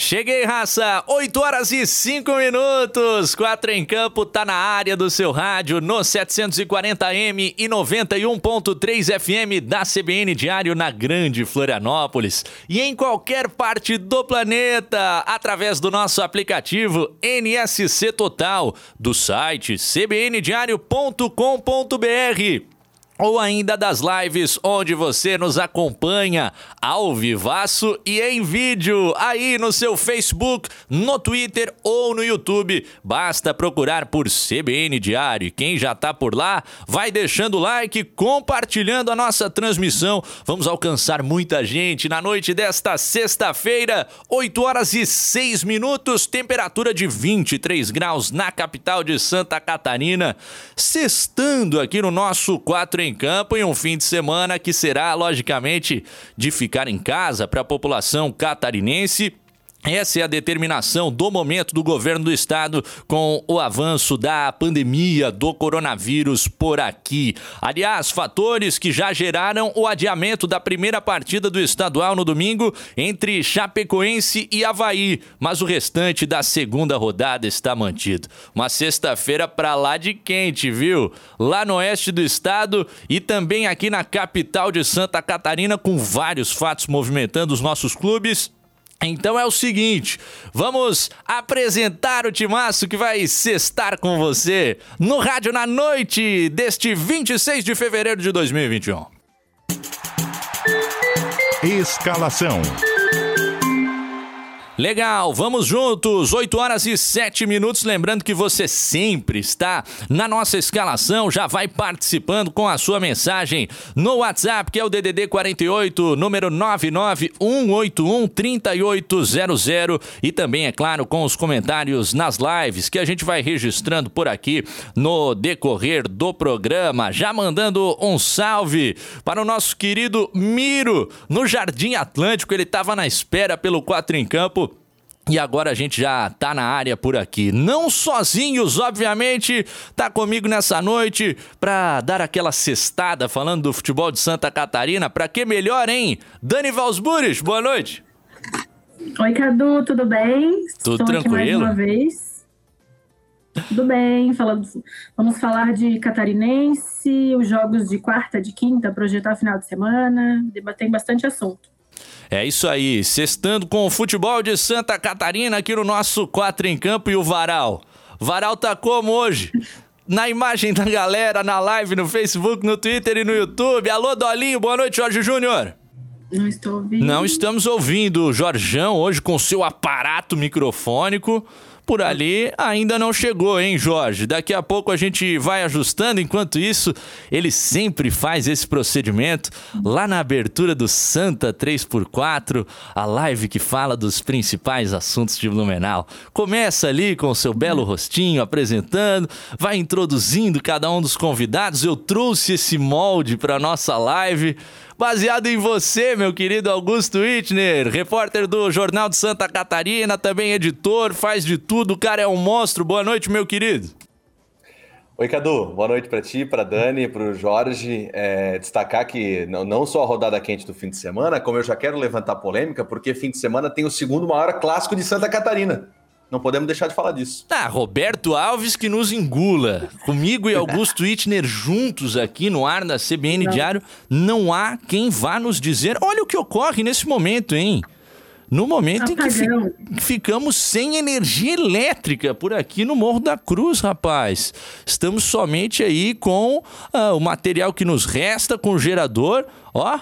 Cheguei, raça! 8 horas e 5 minutos. 4 em campo, tá na área do seu rádio, no 740M e 91.3 FM da CBN Diário na Grande Florianópolis. E em qualquer parte do planeta, através do nosso aplicativo NSC Total, do site cbndiario.com.br ou ainda das lives onde você nos acompanha ao vivaço e em vídeo aí no seu Facebook, no Twitter ou no YouTube. Basta procurar por CBN Diário. E quem já tá por lá, vai deixando o like, compartilhando a nossa transmissão. Vamos alcançar muita gente na noite desta sexta-feira, 8 horas e 6 minutos, temperatura de 23 graus na capital de Santa Catarina. Sextando aqui no nosso 4 em em campo em um fim de semana que será, logicamente, de ficar em casa para a população catarinense essa é a determinação do momento do governo do estado com o avanço da pandemia do coronavírus por aqui. Aliás, fatores que já geraram o adiamento da primeira partida do estadual no domingo entre Chapecoense e Havaí, mas o restante da segunda rodada está mantido. Uma sexta-feira para lá de quente, viu? Lá no oeste do estado e também aqui na capital de Santa Catarina, com vários fatos movimentando os nossos clubes então é o seguinte, vamos apresentar o timaço que vai sextar com você no rádio na noite deste 26 de fevereiro de 2021. Escalação. Legal, vamos juntos, 8 horas e 7 minutos. Lembrando que você sempre está na nossa escalação, já vai participando com a sua mensagem no WhatsApp, que é o DDD 48, número 991813800. E também, é claro, com os comentários nas lives que a gente vai registrando por aqui no decorrer do programa. Já mandando um salve para o nosso querido Miro no Jardim Atlântico. Ele estava na espera pelo 4 em Campo e agora a gente já tá na área por aqui. Não sozinhos, obviamente, tá comigo nessa noite pra dar aquela cestada falando do futebol de Santa Catarina. Pra que melhor, hein? Dani Valsburis, boa noite. Oi, Cadu, tudo bem? Tudo Estou tranquilo? mais uma vez. Tudo bem, falando, vamos falar de catarinense, os jogos de quarta, de quinta, projetar final de semana, debater bastante assunto. É isso aí, sextando com o futebol de Santa Catarina aqui no nosso 4 em campo e o Varal. Varal tá como hoje? Na imagem da galera, na live, no Facebook, no Twitter e no YouTube. Alô, Dolinho, boa noite, Jorge Júnior. Não estou ouvindo. Não estamos ouvindo o Jorjão hoje com seu aparato microfônico por ali ainda não chegou, hein, Jorge? Daqui a pouco a gente vai ajustando. Enquanto isso, ele sempre faz esse procedimento lá na abertura do Santa 3x4, a live que fala dos principais assuntos de Blumenau. Começa ali com o seu belo rostinho apresentando, vai introduzindo cada um dos convidados. Eu trouxe esse molde para nossa live baseado em você, meu querido Augusto Wittner, repórter do Jornal de Santa Catarina, também editor, faz de tudo, o cara é um monstro. Boa noite, meu querido. Oi, Cadu. Boa noite para ti, para Dani, para o Jorge. É, destacar que não, não só a rodada quente do fim de semana, como eu já quero levantar polêmica, porque fim de semana tem o segundo maior clássico de Santa Catarina. Não podemos deixar de falar disso. Ah, Roberto Alves que nos engula. Comigo e Augusto Itner juntos aqui no ar da CBN não. Diário, não há quem vá nos dizer. Olha o que ocorre nesse momento, hein? No momento Apagão. em que fi ficamos sem energia elétrica por aqui no Morro da Cruz, rapaz. Estamos somente aí com uh, o material que nos resta, com o gerador. Ó,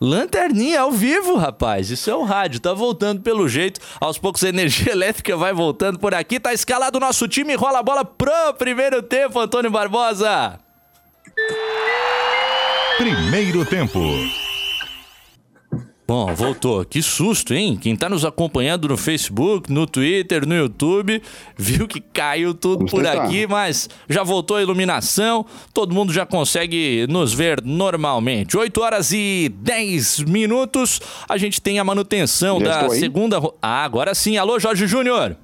Lanterninha ao vivo, rapaz. Isso é o rádio. Tá voltando pelo jeito. Aos poucos a energia elétrica vai voltando por aqui. Tá escalado o nosso time. Rola a bola pro primeiro tempo, Antônio Barbosa. Primeiro tempo. Bom, voltou. Que susto, hein? Quem tá nos acompanhando no Facebook, no Twitter, no YouTube, viu que caiu tudo Vamos por tentar. aqui, mas já voltou a iluminação, todo mundo já consegue nos ver normalmente. 8 horas e 10 minutos, a gente tem a manutenção Já da segunda. Ah, agora sim. Alô, Jorge Júnior.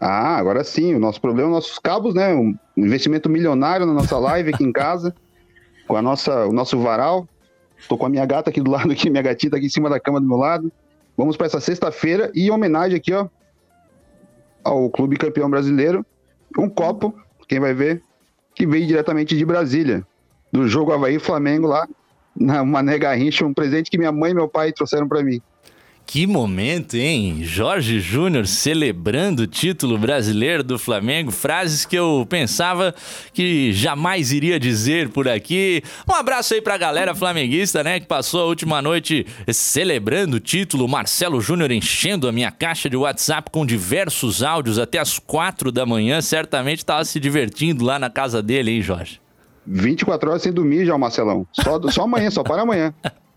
Ah, agora sim. O nosso problema, nossos cabos, né? Um investimento milionário na nossa live aqui em casa, com a nossa, o nosso varal. Tô com a minha gata aqui do lado, aqui, minha gatita aqui em cima da cama do meu lado. Vamos para essa sexta-feira e em homenagem aqui, ó, ao Clube Campeão Brasileiro, um copo, quem vai ver, que veio diretamente de Brasília, do jogo Havaí Flamengo lá, na Mané Garrincha, um presente que minha mãe e meu pai trouxeram para mim. Que momento, hein? Jorge Júnior celebrando o título brasileiro do Flamengo. Frases que eu pensava que jamais iria dizer por aqui. Um abraço aí pra galera flamenguista, né? Que passou a última noite celebrando o título. Marcelo Júnior enchendo a minha caixa de WhatsApp com diversos áudios até as quatro da manhã. Certamente tava se divertindo lá na casa dele, hein, Jorge? 24 horas sem dormir já, Marcelão. Só, só amanhã, só para amanhã.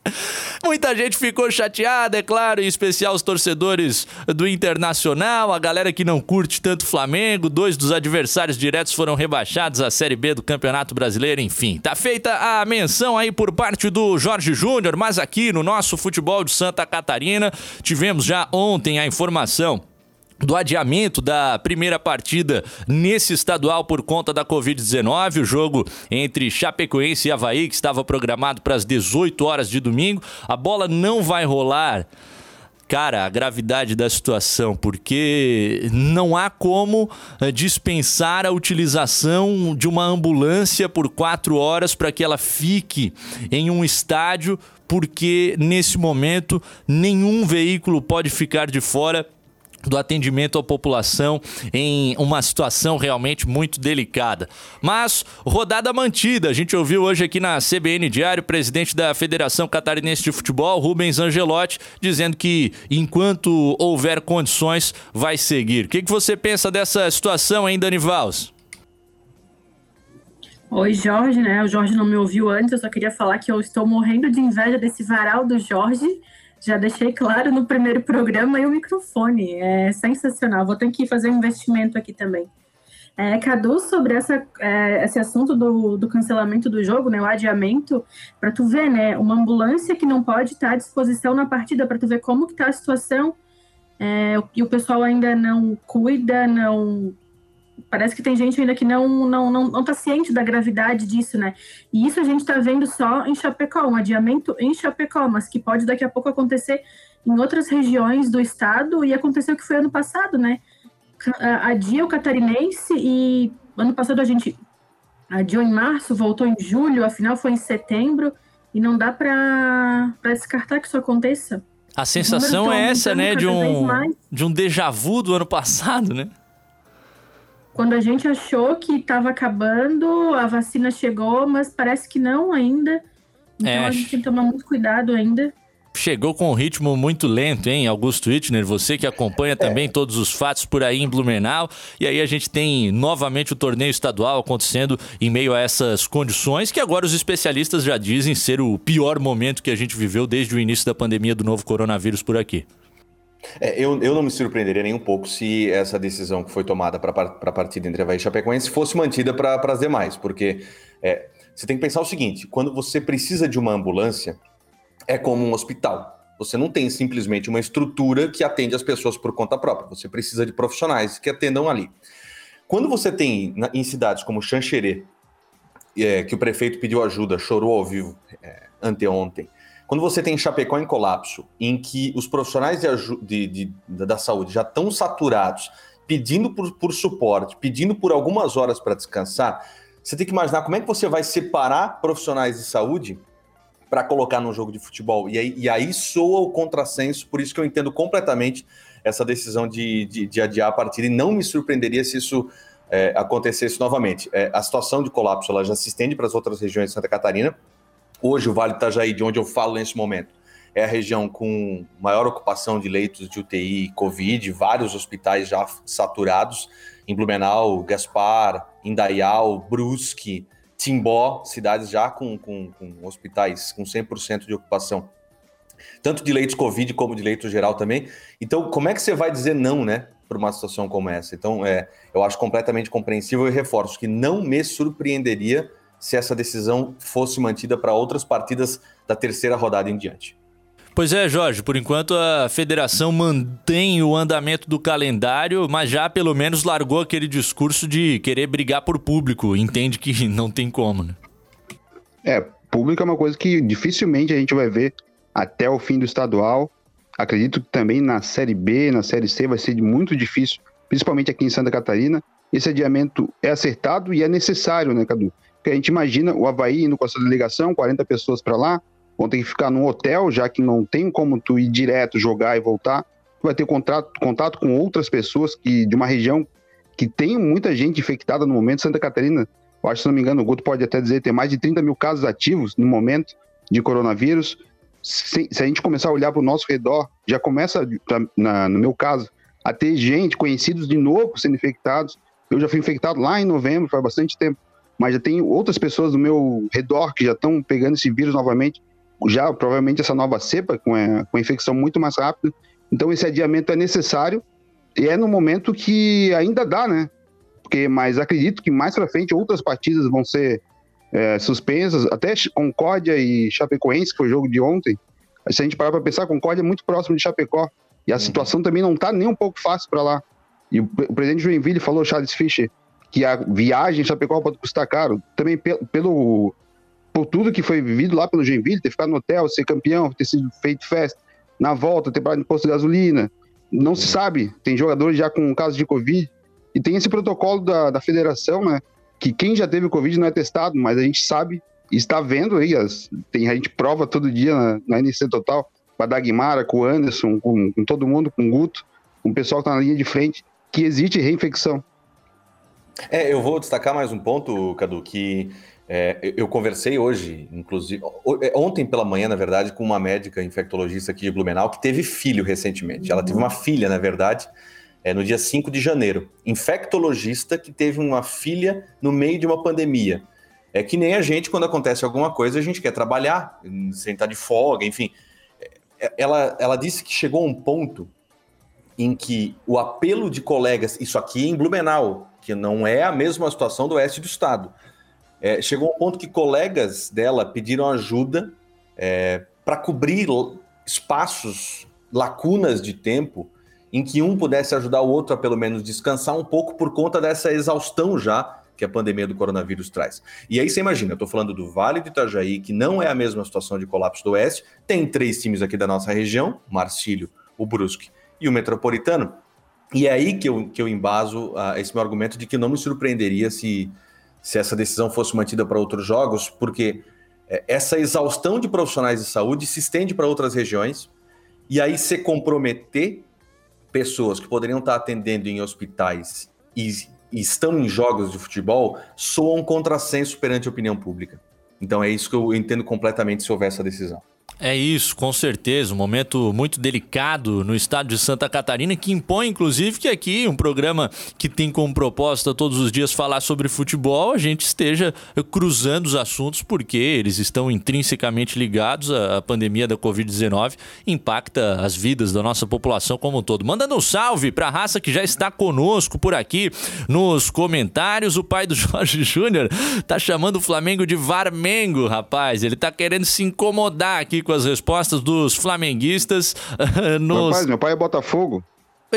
Muita gente ficou chateada, é claro, em especial os torcedores do Internacional, a galera que não curte tanto o Flamengo, dois dos adversários diretos foram rebaixados à Série B do Campeonato Brasileiro, enfim. Tá feita a menção aí por parte do Jorge Júnior, mas aqui no nosso futebol de Santa Catarina, tivemos já ontem a informação do adiamento da primeira partida nesse estadual por conta da Covid-19, o jogo entre Chapecoense e Havaí, que estava programado para as 18 horas de domingo. A bola não vai rolar. Cara, a gravidade da situação, porque não há como eh, dispensar a utilização de uma ambulância por quatro horas para que ela fique em um estádio, porque nesse momento nenhum veículo pode ficar de fora do atendimento à população em uma situação realmente muito delicada. Mas rodada mantida. A gente ouviu hoje aqui na CBN Diário presidente da Federação Catarinense de Futebol, Rubens Angelotti, dizendo que enquanto houver condições, vai seguir. O que, que você pensa dessa situação, hein, Dani Vals? Oi, Jorge, né? O Jorge não me ouviu antes, eu só queria falar que eu estou morrendo de inveja desse varal do Jorge. Já deixei claro no primeiro programa e o microfone. É sensacional. Vou ter que fazer um investimento aqui também. É, Cadu, sobre essa, é, esse assunto do, do cancelamento do jogo, né, o adiamento, para tu ver, né, uma ambulância que não pode estar à disposição na partida, para tu ver como que tá a situação, é, e o pessoal ainda não cuida, não parece que tem gente ainda que não não não, não tá ciente da gravidade disso, né? E isso a gente está vendo só em Chapecó, um adiamento em Chapecó, mas que pode daqui a pouco acontecer em outras regiões do estado e aconteceu o que foi ano passado, né? Adia o catarinense e ano passado a gente adiou em março, voltou em julho, afinal foi em setembro e não dá para descartar que isso aconteça. A sensação é essa, né, de um de um déjà vu do ano passado, né? Quando a gente achou que estava acabando, a vacina chegou, mas parece que não ainda. Então É, a gente tem que tomar muito cuidado ainda. Chegou com um ritmo muito lento, hein, Augusto Wittner? Você que acompanha também todos os fatos por aí em Blumenau. E aí a gente tem novamente o torneio estadual acontecendo em meio a essas condições que agora os especialistas já dizem ser o pior momento que a gente viveu desde o início da pandemia do novo coronavírus por aqui. É, eu, eu não me surpreenderia nem um pouco se essa decisão que foi tomada para a partida entre Havaí e Chapecoense fosse mantida para as demais, porque é, você tem que pensar o seguinte: quando você precisa de uma ambulância, é como um hospital. Você não tem simplesmente uma estrutura que atende as pessoas por conta própria. Você precisa de profissionais que atendam ali. Quando você tem em cidades como Xanxerê, é, que o prefeito pediu ajuda, chorou ao vivo é, anteontem, quando você tem Chapecó em colapso, em que os profissionais de, de, de, da saúde já estão saturados, pedindo por, por suporte, pedindo por algumas horas para descansar, você tem que imaginar como é que você vai separar profissionais de saúde para colocar num jogo de futebol. E aí, e aí soa o contrassenso, por isso que eu entendo completamente essa decisão de, de, de adiar a partida, e não me surpreenderia se isso é, acontecesse novamente. É, a situação de colapso ela já se estende para as outras regiões de Santa Catarina, Hoje, o Vale Itajaí, de onde eu falo nesse momento, é a região com maior ocupação de leitos de UTI Covid, vários hospitais já saturados, em Blumenau, Gaspar, Indaial, Brusque, Timbó, cidades já com, com, com hospitais com 100% de ocupação. tanto de leitos Covid como de leito geral também. Então, como é que você vai dizer não, né, para uma situação como essa? Então, é, eu acho completamente compreensível e reforço que não me surpreenderia se essa decisão fosse mantida para outras partidas da terceira rodada em diante. Pois é, Jorge, por enquanto a federação mantém o andamento do calendário, mas já pelo menos largou aquele discurso de querer brigar por público. Entende que não tem como, né? É, público é uma coisa que dificilmente a gente vai ver até o fim do estadual. Acredito que também na Série B, na Série C, vai ser muito difícil, principalmente aqui em Santa Catarina. Esse adiamento é acertado e é necessário, né, Cadu? Porque a gente imagina o Havaí indo com essa delegação, 40 pessoas para lá, vão ter que ficar no hotel, já que não tem como tu ir direto, jogar e voltar. Tu vai ter contato, contato com outras pessoas que de uma região que tem muita gente infectada no momento. Santa Catarina, eu acho, se não me engano, o Guto pode até dizer, tem mais de 30 mil casos ativos no momento de coronavírus. Se, se a gente começar a olhar para o nosso redor, já começa, na, no meu caso, a ter gente, conhecidos de novo sendo infectados. Eu já fui infectado lá em novembro, faz bastante tempo, mas já tem outras pessoas do meu redor que já estão pegando esse vírus novamente já provavelmente essa nova cepa com a, com a infecção muito mais rápida. Então esse adiamento é necessário e é no momento que ainda dá, né? Porque, mas acredito que mais para frente outras partidas vão ser é, suspensas, até Concórdia e Chapecoense, que foi o jogo de ontem. Se a gente parar para pensar, Concórdia é muito próximo de Chapecó e a uhum. situação também não está nem um pouco fácil para lá. E o, o presidente Joinville falou, Charles Fischer, que a viagem em Chapecó pode custar caro, também pelo, pelo por tudo que foi vivido lá pelo Joinville, ter ficado no hotel, ser campeão, ter sido feito festa, na volta, ter parado em posto de gasolina. Não se sabe, tem jogadores já com casos de Covid, e tem esse protocolo da, da federação, né? Que quem já teve Covid não é testado, mas a gente sabe está vendo aí, as, tem, a gente prova todo dia na, na NC Total, com a Dagmara, com o Anderson, com, com todo mundo, com o Guto, com o pessoal que está na linha de frente, que existe reinfecção. É, eu vou destacar mais um ponto, Cadu, que é, eu conversei hoje, inclusive, é, ontem pela manhã, na verdade, com uma médica infectologista aqui de Blumenau que teve filho recentemente. Ela teve uma filha, na verdade, é, no dia 5 de janeiro. Infectologista que teve uma filha no meio de uma pandemia. É que nem a gente, quando acontece alguma coisa, a gente quer trabalhar, sem estar de folga, enfim. É, ela, ela disse que chegou a um ponto em que o apelo de colegas, isso aqui em Blumenau, que não é a mesma situação do oeste do estado, é, chegou um ponto que colegas dela pediram ajuda é, para cobrir espaços, lacunas de tempo em que um pudesse ajudar o outro a pelo menos descansar um pouco por conta dessa exaustão já que a pandemia do coronavírus traz. E aí você imagina, eu estou falando do Vale do Itajaí, que não é a mesma situação de colapso do Oeste, tem três times aqui da nossa região, Marcílio, o Brusque e o Metropolitano, e é aí que eu, que eu embaso uh, esse meu argumento de que não me surpreenderia se se essa decisão fosse mantida para outros jogos, porque é, essa exaustão de profissionais de saúde se estende para outras regiões, e aí se comprometer pessoas que poderiam estar atendendo em hospitais e, e estão em jogos de futebol soa um contrassenso perante a opinião pública. Então é isso que eu entendo completamente se houver essa decisão. É isso, com certeza. Um momento muito delicado no estado de Santa Catarina, que impõe, inclusive, que aqui, um programa que tem como proposta todos os dias falar sobre futebol, a gente esteja cruzando os assuntos, porque eles estão intrinsecamente ligados à pandemia da Covid-19, impacta as vidas da nossa população como um todo. Mandando um salve para a raça que já está conosco por aqui nos comentários. O pai do Jorge Júnior tá chamando o Flamengo de Varmengo, rapaz. Ele tá querendo se incomodar aqui com as respostas dos flamenguistas. nos... Rapaz, meu pai é Botafogo.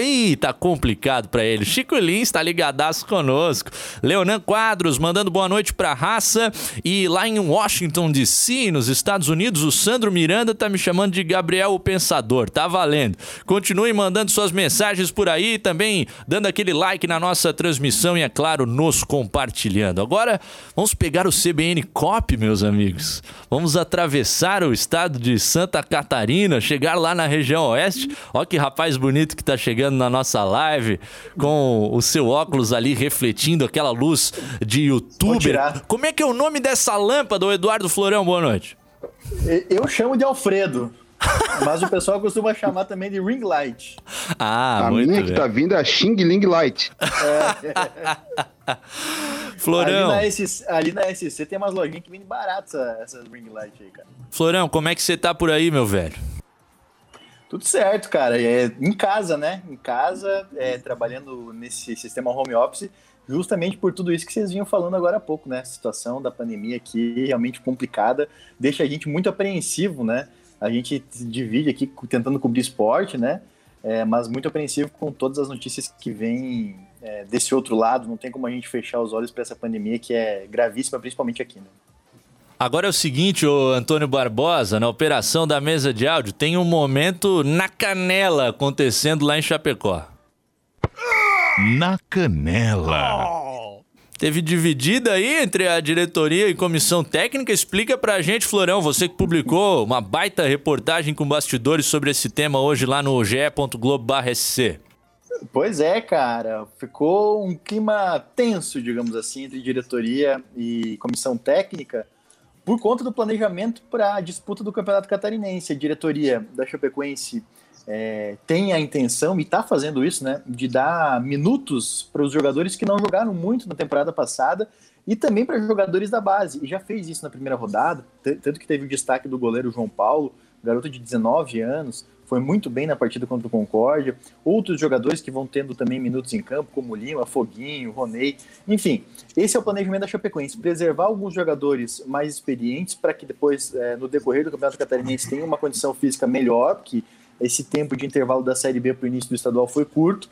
Ih, tá complicado para ele. Chico Lins tá ligadaço conosco. Leonan Quadros mandando boa noite pra raça. E lá em Washington DC, nos Estados Unidos, o Sandro Miranda tá me chamando de Gabriel o Pensador. Tá valendo. Continue mandando suas mensagens por aí, também dando aquele like na nossa transmissão e, é claro, nos compartilhando. Agora, vamos pegar o CBN Cop, meus amigos. Vamos atravessar o estado de Santa Catarina, chegar lá na região oeste. Ó que rapaz bonito que tá chegando na nossa live com o seu óculos ali refletindo aquela luz de youtuber. Como é que é o nome dessa lâmpada, Eduardo Florão? Boa noite. Eu chamo de Alfredo. Mas o pessoal costuma chamar também de ring light. Ah, a minha bem. que tá vindo é a Xing Ling Light. É. Florão. Ali na, SC, ali na SC tem umas lojinhas que vendem barato essa, essa ring light aí, cara. Florão, como é que você tá por aí, meu velho? Tudo certo, cara. É em casa, né? Em casa, é, trabalhando nesse sistema home office, justamente por tudo isso que vocês vinham falando agora há pouco, né? A situação da pandemia aqui realmente complicada, deixa a gente muito apreensivo, né? A gente divide aqui tentando cobrir esporte, né? É, mas muito apreensivo com todas as notícias que vêm é, desse outro lado. Não tem como a gente fechar os olhos para essa pandemia que é gravíssima, principalmente aqui, né? Agora é o seguinte, ô Antônio Barbosa, na operação da mesa de áudio, tem um momento na canela acontecendo lá em Chapecó. Na canela. Teve dividida aí entre a diretoria e comissão técnica. Explica pra gente, Florão, você que publicou uma baita reportagem com bastidores sobre esse tema hoje lá no ge.globo.sc. Pois é, cara. Ficou um clima tenso, digamos assim, entre diretoria e comissão técnica por conta do planejamento para a disputa do Campeonato Catarinense. A diretoria da Chapecoense é, tem a intenção, e está fazendo isso, né, de dar minutos para os jogadores que não jogaram muito na temporada passada e também para jogadores da base. E já fez isso na primeira rodada, tanto que teve o destaque do goleiro João Paulo, garoto de 19 anos, foi muito bem na partida contra o Concórdia. Outros jogadores que vão tendo também minutos em campo, como Lima, Foguinho, Ronei. Enfim, esse é o planejamento da Chapecoense: preservar alguns jogadores mais experientes para que depois, é, no decorrer do Campeonato Catarinense, tenha uma condição física melhor, porque esse tempo de intervalo da Série B para o início do estadual foi curto.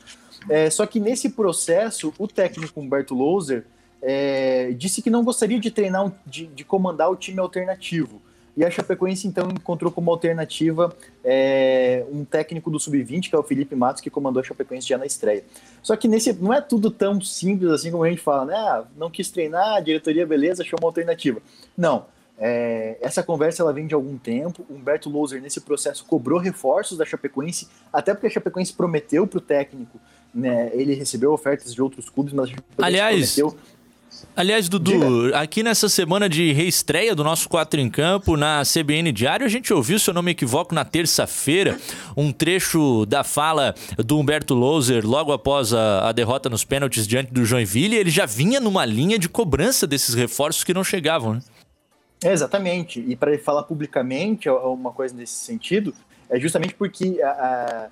É, só que nesse processo, o técnico Humberto Louser é, disse que não gostaria de treinar, de, de comandar o time alternativo e a Chapecoense, então, encontrou como alternativa é, um técnico do Sub-20, que é o Felipe Matos, que comandou a Chapecoense já na estreia. Só que nesse não é tudo tão simples assim como a gente fala, né? Ah, não quis treinar, a diretoria, beleza, achou uma alternativa. Não. É, essa conversa ela vem de algum tempo. O Humberto Louser, nesse processo, cobrou reforços da Chapecoense, até porque a Chapecoense prometeu para o técnico, né, ele recebeu ofertas de outros clubes, mas a Chapecoense Aliás, prometeu Aliás, Dudu, Diga. aqui nessa semana de reestreia do nosso Quatro em Campo na CBN Diário, a gente ouviu, se eu não me equivoco, na terça-feira, um trecho da fala do Humberto Louser logo após a, a, derrota nos pênaltis diante do Joinville. Ele já vinha numa linha de cobrança desses reforços que não chegavam, né? É, exatamente. E para ele falar publicamente uma coisa nesse sentido, é justamente porque a, a,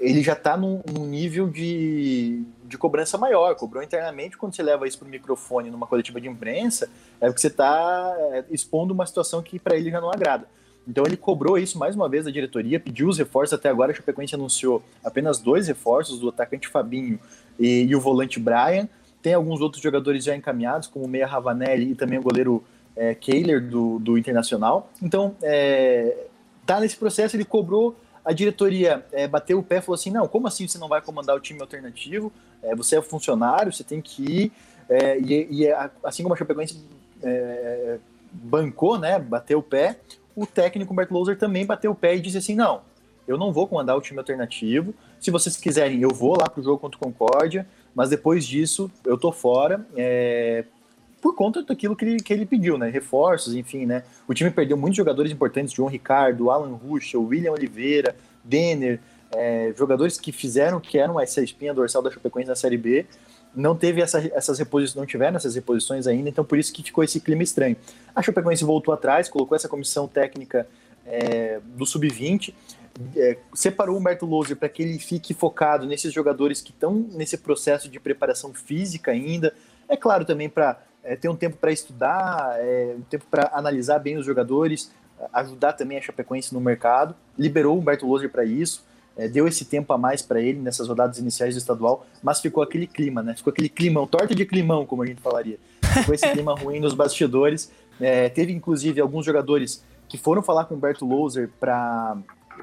ele já está num, num nível de de cobrança maior. Cobrou internamente, quando você leva isso para o microfone numa coletiva de imprensa, é porque você está é, expondo uma situação que para ele já não agrada. Então ele cobrou isso mais uma vez da diretoria, pediu os reforços. Até agora a Chapecoense anunciou apenas dois reforços, do atacante Fabinho e, e o volante Brian. Tem alguns outros jogadores já encaminhados, como o Meia Ravanelli e também o goleiro é, Kehler do, do Internacional. Então, é, tá nesse processo, ele cobrou a diretoria é, bateu o pé e falou assim: não, como assim você não vai comandar o time alternativo? É, você é funcionário, você tem que ir. É, e, e, é, assim como a Chapecoense é, bancou, né, bateu o pé, o técnico Bert Loser também bateu o pé e disse assim: não, eu não vou comandar o time alternativo. Se vocês quiserem, eu vou lá pro jogo contra o Concórdia, mas depois disso eu tô fora. É, por conta daquilo que ele, que ele pediu, né? Reforços, enfim, né? O time perdeu muitos jogadores importantes, João Ricardo, Alan Ruschel, William Oliveira, Denner, é, jogadores que fizeram, que eram essa espinha dorsal da Chapecoense na Série B, não teve essa, essas reposições, não tiveram essas reposições ainda, então por isso que ficou esse clima estranho. A Chapecoense voltou atrás, colocou essa comissão técnica é, do Sub-20, é, separou o Humberto Louser para que ele fique focado nesses jogadores que estão nesse processo de preparação física ainda, é claro também para é, ter um tempo para estudar, é, um tempo para analisar bem os jogadores, ajudar também a Chapecoense no mercado. Liberou o Humberto Loser para isso, é, deu esse tempo a mais para ele nessas rodadas iniciais do estadual, mas ficou aquele clima, né? Ficou aquele climão, torta de climão, como a gente falaria. Ficou esse clima ruim nos bastidores. É, teve inclusive alguns jogadores que foram falar com o Humberto Loser para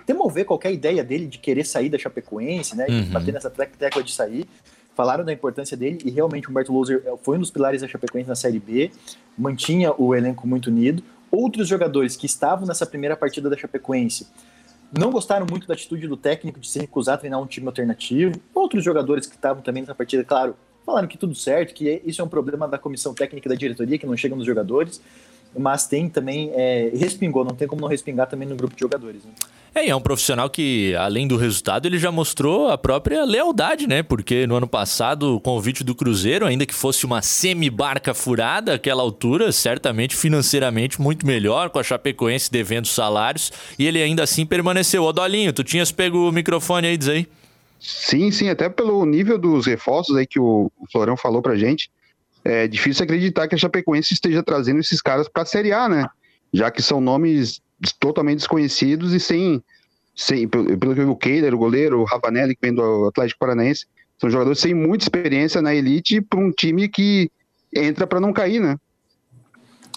demover qualquer ideia dele de querer sair da Chapecoense, né? Uhum. Bater nessa tecla de sair falaram da importância dele e realmente o Humberto Loser é, foi um dos pilares da Chapecoense na Série B, mantinha o elenco muito unido. Outros jogadores que estavam nessa primeira partida da Chapecoense não gostaram muito da atitude do técnico de se recusar a treinar um time alternativo. Outros jogadores que estavam também nessa partida, claro, falaram que tudo certo, que isso é um problema da comissão técnica da diretoria, que não chega nos jogadores. Mas tem também, é, respingou, não tem como não respingar também no grupo de jogadores. Né? É, e é um profissional que, além do resultado, ele já mostrou a própria lealdade, né? Porque no ano passado, o convite do Cruzeiro, ainda que fosse uma semi-barca furada àquela altura, certamente financeiramente muito melhor, com a Chapecoense devendo salários, e ele ainda assim permaneceu. Ô Dolinho, tu tinhas pego o microfone aí, diz aí. Sim, sim, até pelo nível dos reforços aí que o Florão falou pra gente, é difícil acreditar que a Chapecoense esteja trazendo esses caras pra Série A, né? Já que são nomes totalmente desconhecidos e sem, sem pelo que eu vi, o Keiler, o goleiro, o Ravanelli, que vem do Atlético Paranaense, são jogadores sem muita experiência na elite para um time que entra para não cair, né?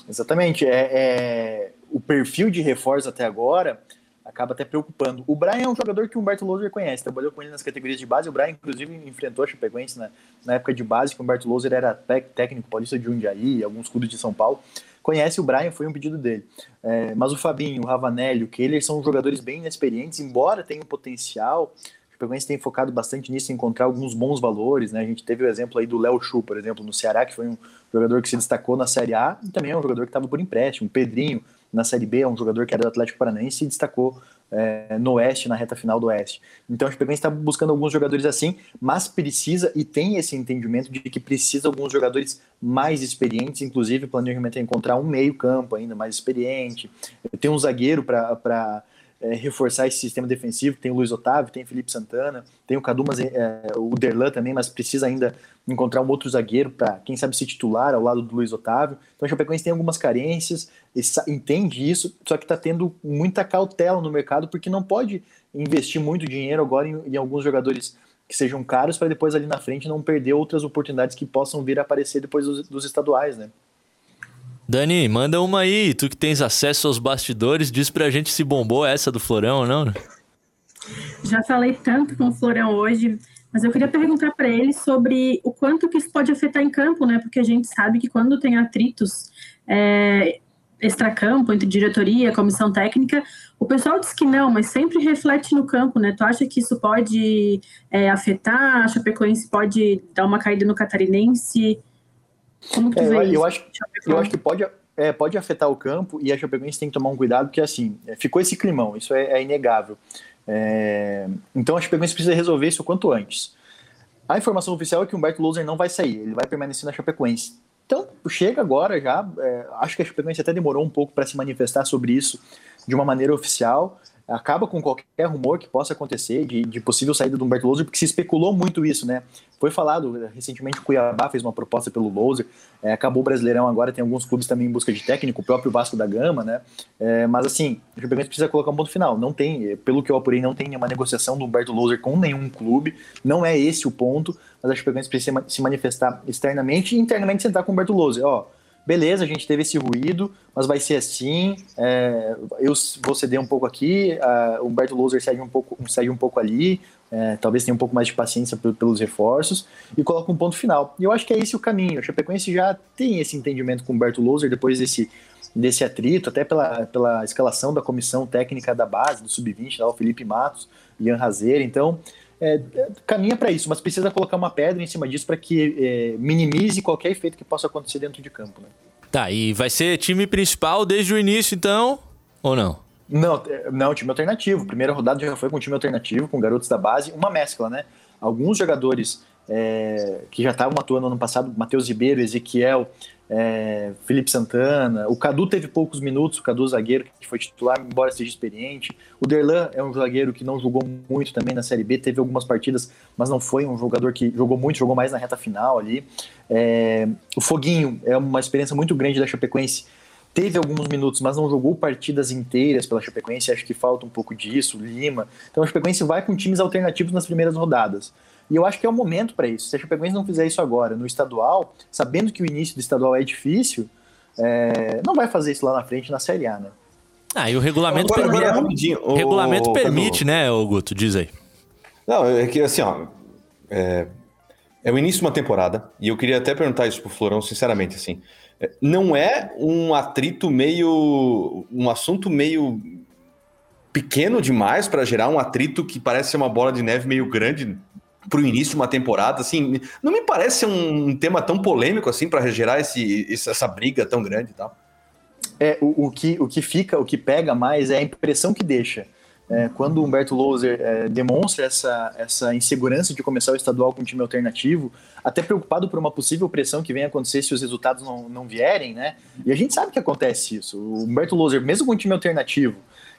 Exatamente. É, é, o perfil de reforço até agora acaba até preocupando. O Brian é um jogador que o Humberto Loser conhece, trabalhou com ele nas categorias de base. O Brian, inclusive, enfrentou a Chapecoense na, na época de base, que o Humberto Loser era técnico paulista de Jundiaí, alguns clubes de São Paulo conhece o Brian, foi um pedido dele. É, mas o Fabinho, o Ravanelli, o Kehler são jogadores bem inexperientes, embora tenham potencial. O Chapecoense tem focado bastante nisso, em encontrar alguns bons valores. Né? A gente teve o exemplo aí do Léo Chu, por exemplo, no Ceará, que foi um jogador que se destacou na Série A e também é um jogador que estava por empréstimo. O Pedrinho, na Série B, é um jogador que era do Atlético Paranaense e destacou é, no Oeste, na reta final do Oeste. Então, o Chapecoense está buscando alguns jogadores assim, mas precisa e tem esse entendimento de que precisa alguns jogadores mais experientes, inclusive o planejamento é encontrar um meio campo ainda mais experiente, tem um zagueiro para é, reforçar esse sistema defensivo. Tem o Luiz Otávio, tem o Felipe Santana, tem o Cadu, mas, é, o Derlan também, mas precisa ainda encontrar um outro zagueiro para, quem sabe, se titular ao lado do Luiz Otávio. Então o Chapecoense tem algumas carências, entende isso, só que está tendo muita cautela no mercado porque não pode investir muito dinheiro agora em, em alguns jogadores que sejam caros para depois ali na frente não perder outras oportunidades que possam vir a aparecer depois dos, dos estaduais, né? Dani, manda uma aí. Tu que tens acesso aos bastidores, diz pra gente se bombou essa do Florão ou não. Né? Já falei tanto com o Florão hoje, mas eu queria perguntar para ele sobre o quanto que isso pode afetar em campo, né? Porque a gente sabe que quando tem atritos é, extracampo, entre diretoria, comissão técnica, o pessoal diz que não, mas sempre reflete no campo, né? Tu acha que isso pode é, afetar? A Chapecoense pode dar uma caída no catarinense? Como é, vê eu, isso? Eu acho, eu acho que pode, é, pode afetar o campo e a Chapecoense tem que tomar um cuidado, porque assim, é, ficou esse climão, isso é, é inegável. É, então a Chapecoense precisa resolver isso o quanto antes. A informação oficial é que o Humberto Loser não vai sair, ele vai permanecer na Chapecoense. Então, chega agora já. É, acho que a Chapecoense até demorou um pouco para se manifestar sobre isso de uma maneira oficial acaba com qualquer rumor que possa acontecer de, de possível saída do Humberto Louser, porque se especulou muito isso, né? Foi falado, recentemente o Cuiabá fez uma proposta pelo Louser, é, acabou o Brasileirão agora, tem alguns clubes também em busca de técnico, o próprio Vasco da Gama, né? É, mas assim, o Chapecoense precisa colocar um ponto final, não tem, pelo que eu apurei, não tem nenhuma negociação do Humberto Louser com nenhum clube, não é esse o ponto, mas a Chapecoense precisa se manifestar externamente e internamente sentar com o Humberto Louser, ó, beleza, a gente teve esse ruído, mas vai ser assim. É, eu vou ceder um pouco aqui, o Humberto Loser cede um pouco, cede um pouco ali, é, talvez tenha um pouco mais de paciência pelos reforços, e coloca um ponto final. E eu acho que é esse o caminho. A Chapecoense já tem esse entendimento com o Humberto Loser depois desse, desse atrito, até pela, pela escalação da comissão técnica da base, do Sub-20, lá, o Felipe Matos, Ian Razeira. Então, é, caminha para isso, mas precisa colocar uma pedra em cima disso para que é, minimize qualquer efeito que possa acontecer dentro de campo. Né? Tá, e vai ser time principal desde o início, então, ou não? Não, é, não, time alternativo. Primeira rodada já foi com time alternativo, com garotos da base, uma mescla, né? Alguns jogadores é, que já estavam atuando ano passado, Matheus Ribeiro, Ezequiel, é, Felipe Santana. O Cadu teve poucos minutos, o Cadu zagueiro, que foi titular, embora seja experiente. O Derlan é um zagueiro que não jogou muito também na Série B, teve algumas partidas, mas não foi um jogador que jogou muito, jogou mais na reta final ali. É, o Foguinho é uma experiência muito grande da Chapecoense. Teve alguns minutos, mas não jogou partidas inteiras pela Chapecoense, acho que falta um pouco disso, Lima. Então a Chapecoense vai com times alternativos nas primeiras rodadas. E eu acho que é o momento para isso. Se a Chapecoense não fizer isso agora, no estadual, sabendo que o início do estadual é difícil, é, não vai fazer isso lá na frente na Série A, né? Ah, e o regulamento agora, permite. Agora, rapidinho, o regulamento o, permite, né, Guto? Diz aí. Não, é que assim, ó. É, é o início de uma temporada, e eu queria até perguntar isso pro Florão, sinceramente, assim. É, não é um atrito meio. um assunto meio pequeno demais para gerar um atrito que parece ser uma bola de neve meio grande para o início de uma temporada, assim, não me parece um tema tão polêmico assim para gerar esse, essa briga tão grande e tal. É, o, o, que, o que fica, o que pega mais é a impressão que deixa. É, quando o Humberto Louser é, demonstra essa, essa insegurança de começar o estadual com um time alternativo, até preocupado por uma possível pressão que venha acontecer se os resultados não, não vierem, né? E a gente sabe que acontece isso. O Humberto Louser, mesmo com um time alternativo,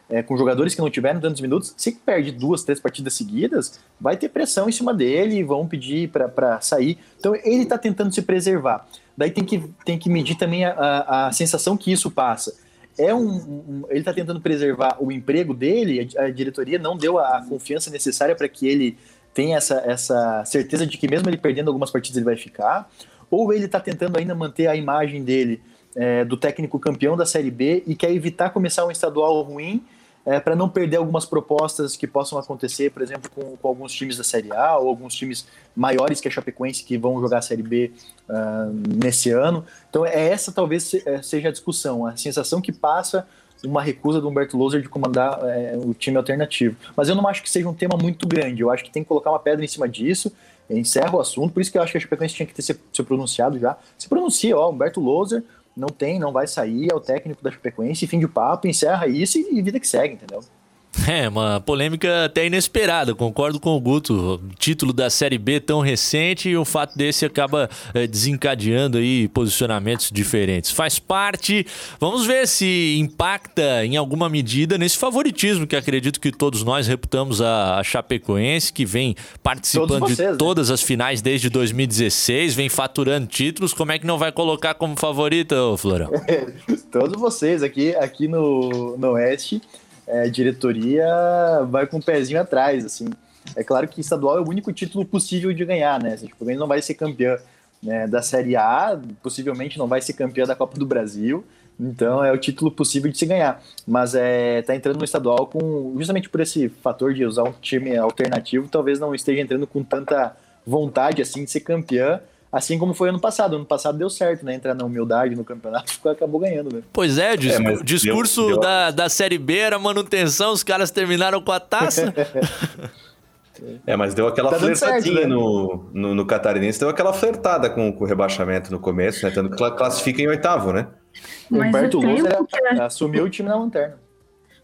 é, com jogadores que não tiveram tantos minutos, se perde duas, três partidas seguidas, vai ter pressão em cima dele e vão pedir para sair. Então ele está tentando se preservar. Daí tem que, tem que medir também a, a, a sensação que isso passa. É um, um ele está tentando preservar o emprego dele, a, a diretoria não deu a, a confiança necessária para que ele tenha essa, essa certeza de que mesmo ele perdendo algumas partidas ele vai ficar, ou ele está tentando ainda manter a imagem dele é, do técnico campeão da Série B e quer evitar começar um estadual ruim é, para não perder algumas propostas que possam acontecer, por exemplo, com, com, alguns times da Série A ou alguns times maiores que a Chapecoense que vão jogar a Série B uh, nesse ano. Então, é essa talvez é, seja a discussão, a sensação que passa uma recusa do Humberto Loser de comandar é, o time alternativo. Mas eu não acho que seja um tema muito grande, eu acho que tem que colocar uma pedra em cima disso, encerra o assunto, por isso que eu acho que a Chapecoense tinha que ter se, se pronunciado já. Se pronuncia, ó, Humberto Loser não tem, não vai sair, é o técnico da Chapecoense, fim de papo, encerra isso e, e vida que segue, entendeu? É, uma polêmica até inesperada, concordo com o Guto. Título da Série B tão recente e o fato desse acaba é, desencadeando aí posicionamentos diferentes. Faz parte, vamos ver se impacta em alguma medida nesse favoritismo que acredito que todos nós reputamos a, a Chapecoense, que vem participando vocês, de né? todas as finais desde 2016, vem faturando títulos. Como é que não vai colocar como favorita, Florão? todos vocês aqui, aqui no, no Oeste é, diretoria vai com o um pezinho atrás, assim. É claro que estadual é o único título possível de ganhar, né? Assim, tipo, não vai ser campeão né, da Série A, possivelmente não vai ser campeão da Copa do Brasil, então é o título possível de se ganhar. Mas é, tá entrando no estadual com, justamente por esse fator de usar um time alternativo, talvez não esteja entrando com tanta vontade assim de ser campeã, Assim como foi ano passado. Ano passado deu certo, né? Entrar na humildade no campeonato e acabou ganhando, né? Pois é, dis é discurso deu, deu... Da, da Série B era manutenção, os caras terminaram com a taça. É, mas deu aquela tá flertadinha certo, né? no, no, no, Catarinense, deu aquela flertada com, com, o rebaixamento no começo, né? Tanto que classifica em oitavo, né? Mas Humberto Luz que... assumiu o time na lanterna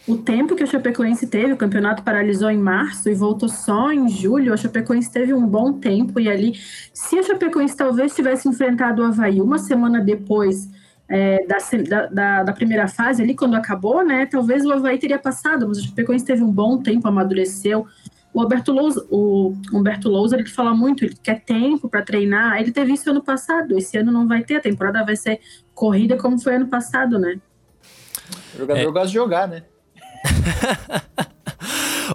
o tempo que a Chapecoense teve, o campeonato paralisou em março e voltou só em julho, a Chapecoense teve um bom tempo e ali, se a Chapecoense talvez tivesse enfrentado o Havaí uma semana depois é, da, da, da, primeira fase ali, quando acabou, né, talvez o Havaí teria passado, mas a Chapecoense teve um bom tempo, amadureceu, o Humberto Lousa, o Humberto Lousa, ele fala muito, ele quer tempo para treinar, ele teve isso ano passado, esse ano não vai ter, a temporada vai ser corrida como foi ano passado, né? O jogador é. gosta de jogar, né?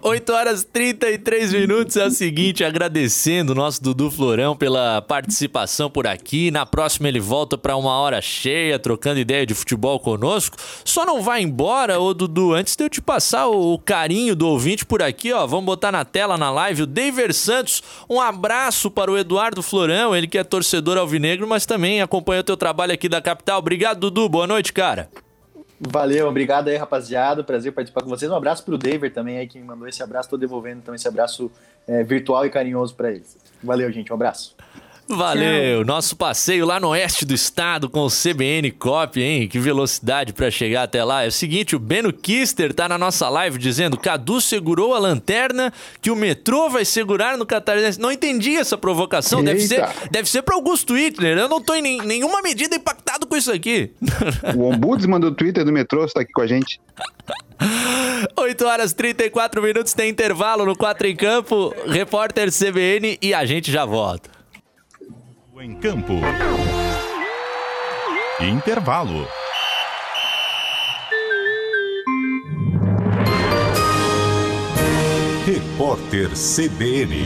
8 horas e 33 minutos é o seguinte, agradecendo o nosso Dudu Florão pela participação por aqui. Na próxima ele volta para uma hora cheia, trocando ideia de futebol conosco. Só não vai embora, ô Dudu, antes de eu te passar o carinho do ouvinte por aqui, ó, vamos botar na tela na live o David Santos. Um abraço para o Eduardo Florão, ele que é torcedor alvinegro, mas também acompanha o teu trabalho aqui da capital. Obrigado, Dudu. Boa noite, cara. Valeu, obrigado aí, rapaziada. Prazer participar com vocês. Um abraço pro David também aí que me mandou esse abraço. Tô devolvendo então esse abraço é, virtual e carinhoso para eles. Valeu, gente. Um abraço. Valeu! Nosso passeio lá no oeste do estado com o CBN Cop, hein? Que velocidade para chegar até lá. É o seguinte, o Beno Kister tá na nossa live dizendo: Cadu segurou a lanterna que o metrô vai segurar no Catarinense. Não entendi essa provocação. Eita. Deve ser, deve ser para Augusto Hitler. Eu não tô em nenhuma medida impactado com isso aqui. O ombudsman do Twitter do metrô está aqui com a gente. 8 horas e 34 minutos, tem intervalo no 4 em Campo. Repórter CBN e a gente já volta em campo. Intervalo. Repórter CBN.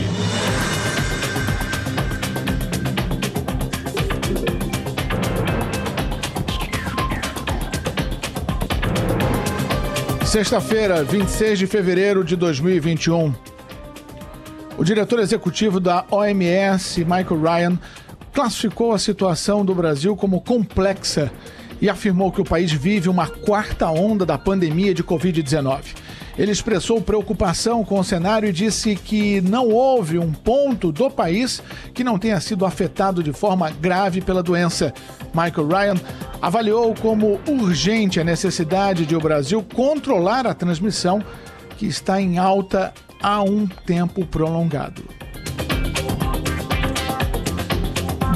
Sexta-feira, 26 de fevereiro de 2021. O diretor executivo da OMS, Michael Ryan, classificou a situação do Brasil como complexa e afirmou que o país vive uma quarta onda da pandemia de Covid-19. Ele expressou preocupação com o cenário e disse que não houve um ponto do país que não tenha sido afetado de forma grave pela doença. Michael Ryan avaliou como urgente a necessidade de o Brasil controlar a transmissão que está em alta há um tempo prolongado.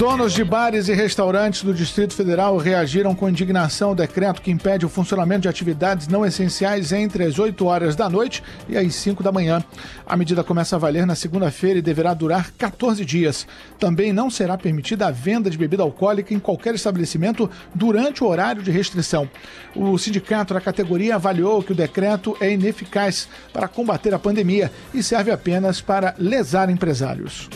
Donos de bares e restaurantes do Distrito Federal reagiram com indignação ao decreto que impede o funcionamento de atividades não essenciais entre as 8 horas da noite e as 5 da manhã. A medida começa a valer na segunda-feira e deverá durar 14 dias. Também não será permitida a venda de bebida alcoólica em qualquer estabelecimento durante o horário de restrição. O sindicato da categoria avaliou que o decreto é ineficaz para combater a pandemia e serve apenas para lesar empresários.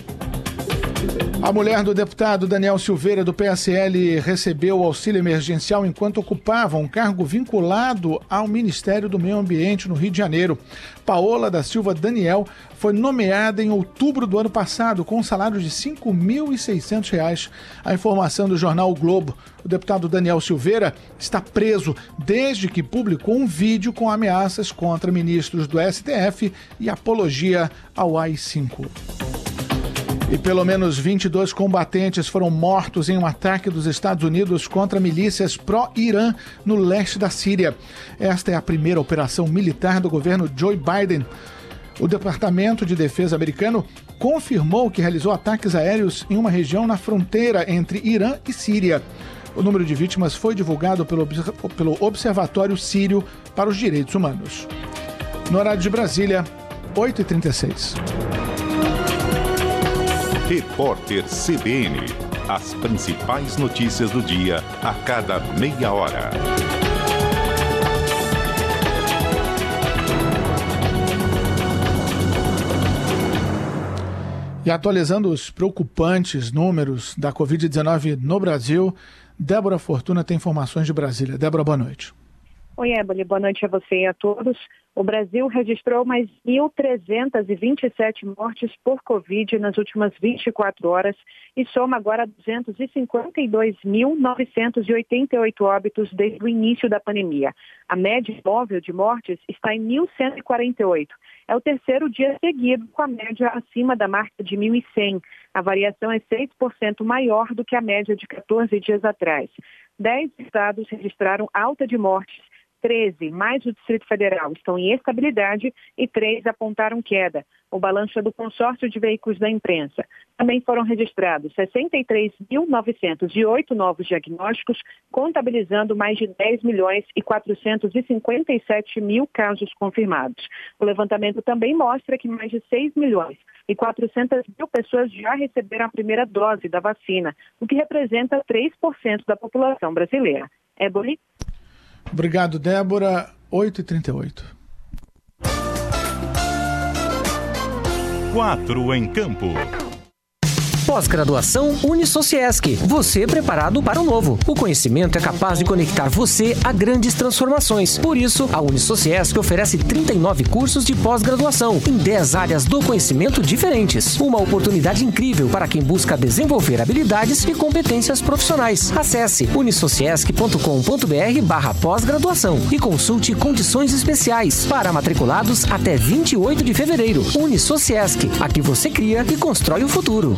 A mulher do deputado Daniel Silveira, do PSL, recebeu auxílio emergencial enquanto ocupava um cargo vinculado ao Ministério do Meio Ambiente no Rio de Janeiro. Paola da Silva Daniel foi nomeada em outubro do ano passado com um salário de R$ 5.600. A informação do jornal o Globo. O deputado Daniel Silveira está preso desde que publicou um vídeo com ameaças contra ministros do STF e apologia ao AI-5. E pelo menos 22 combatentes foram mortos em um ataque dos Estados Unidos contra milícias pró-Irã no leste da Síria. Esta é a primeira operação militar do governo Joe Biden. O Departamento de Defesa americano confirmou que realizou ataques aéreos em uma região na fronteira entre Irã e Síria. O número de vítimas foi divulgado pelo, Observatório Sírio para os Direitos Humanos. No horário de Brasília, 8h36. Repórter CBN. As principais notícias do dia a cada meia hora. E atualizando os preocupantes números da Covid-19 no Brasil, Débora Fortuna tem informações de Brasília. Débora, boa noite. Oi, Éboli, boa noite a você e a todos. O Brasil registrou mais 1.327 mortes por Covid nas últimas 24 horas e soma agora 252.988 óbitos desde o início da pandemia. A média móvel de mortes está em 1.148. É o terceiro dia seguido com a média acima da marca de 1.100. A variação é 6% maior do que a média de 14 dias atrás. Dez estados registraram alta de mortes 13, mais o Distrito Federal, estão em estabilidade e três apontaram queda. O balanço é do consórcio de veículos da imprensa. Também foram registrados 63.908 novos diagnósticos, contabilizando mais de 10 milhões e 457 mil casos confirmados. O levantamento também mostra que mais de 6 milhões e 400 mil pessoas já receberam a primeira dose da vacina, o que representa 3% da população brasileira. Éboli? Obrigado, Débora. 8h38. Quatro em campo. Pós-graduação Unisociesc. Você preparado para o novo. O conhecimento é capaz de conectar você a grandes transformações. Por isso, a Unisociesc oferece 39 cursos de pós-graduação em 10 áreas do conhecimento diferentes. Uma oportunidade incrível para quem busca desenvolver habilidades e competências profissionais. Acesse unisociesc.com.br barra pós-graduação e consulte condições especiais para matriculados até 28 de fevereiro. Unisociesc. Aqui você cria e constrói o futuro.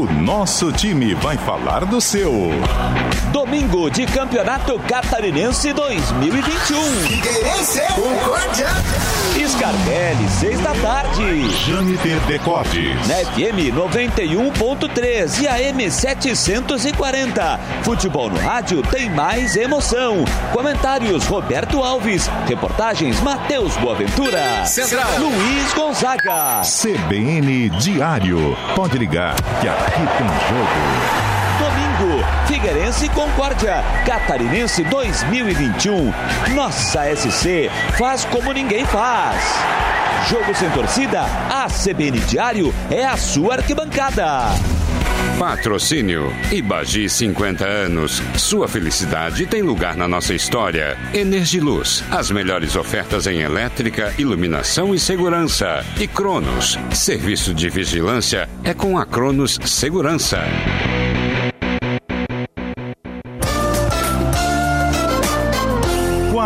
O nosso time vai falar do seu. Domingo de Campeonato Catarinense 2021. Figueirense, Concórdia. Scarpelli, seis da tarde. Jâniter Decotes. Na FM 91.3 e AM 740. Futebol no rádio tem mais emoção. Comentários Roberto Alves. Reportagens Matheus Boaventura. Central. Luiz Gonzaga. CBN Diário. Pode ligar que aqui tem jogo. Figueirense Concórdia, Catarinense 2021. Nossa SC faz como ninguém faz. Jogo sem torcida, a CBN Diário é a sua arquibancada. Patrocínio Ibagi 50 anos. Sua felicidade tem lugar na nossa história. Energiluz, as melhores ofertas em elétrica, iluminação e segurança. E Cronos, serviço de vigilância é com a Cronos Segurança.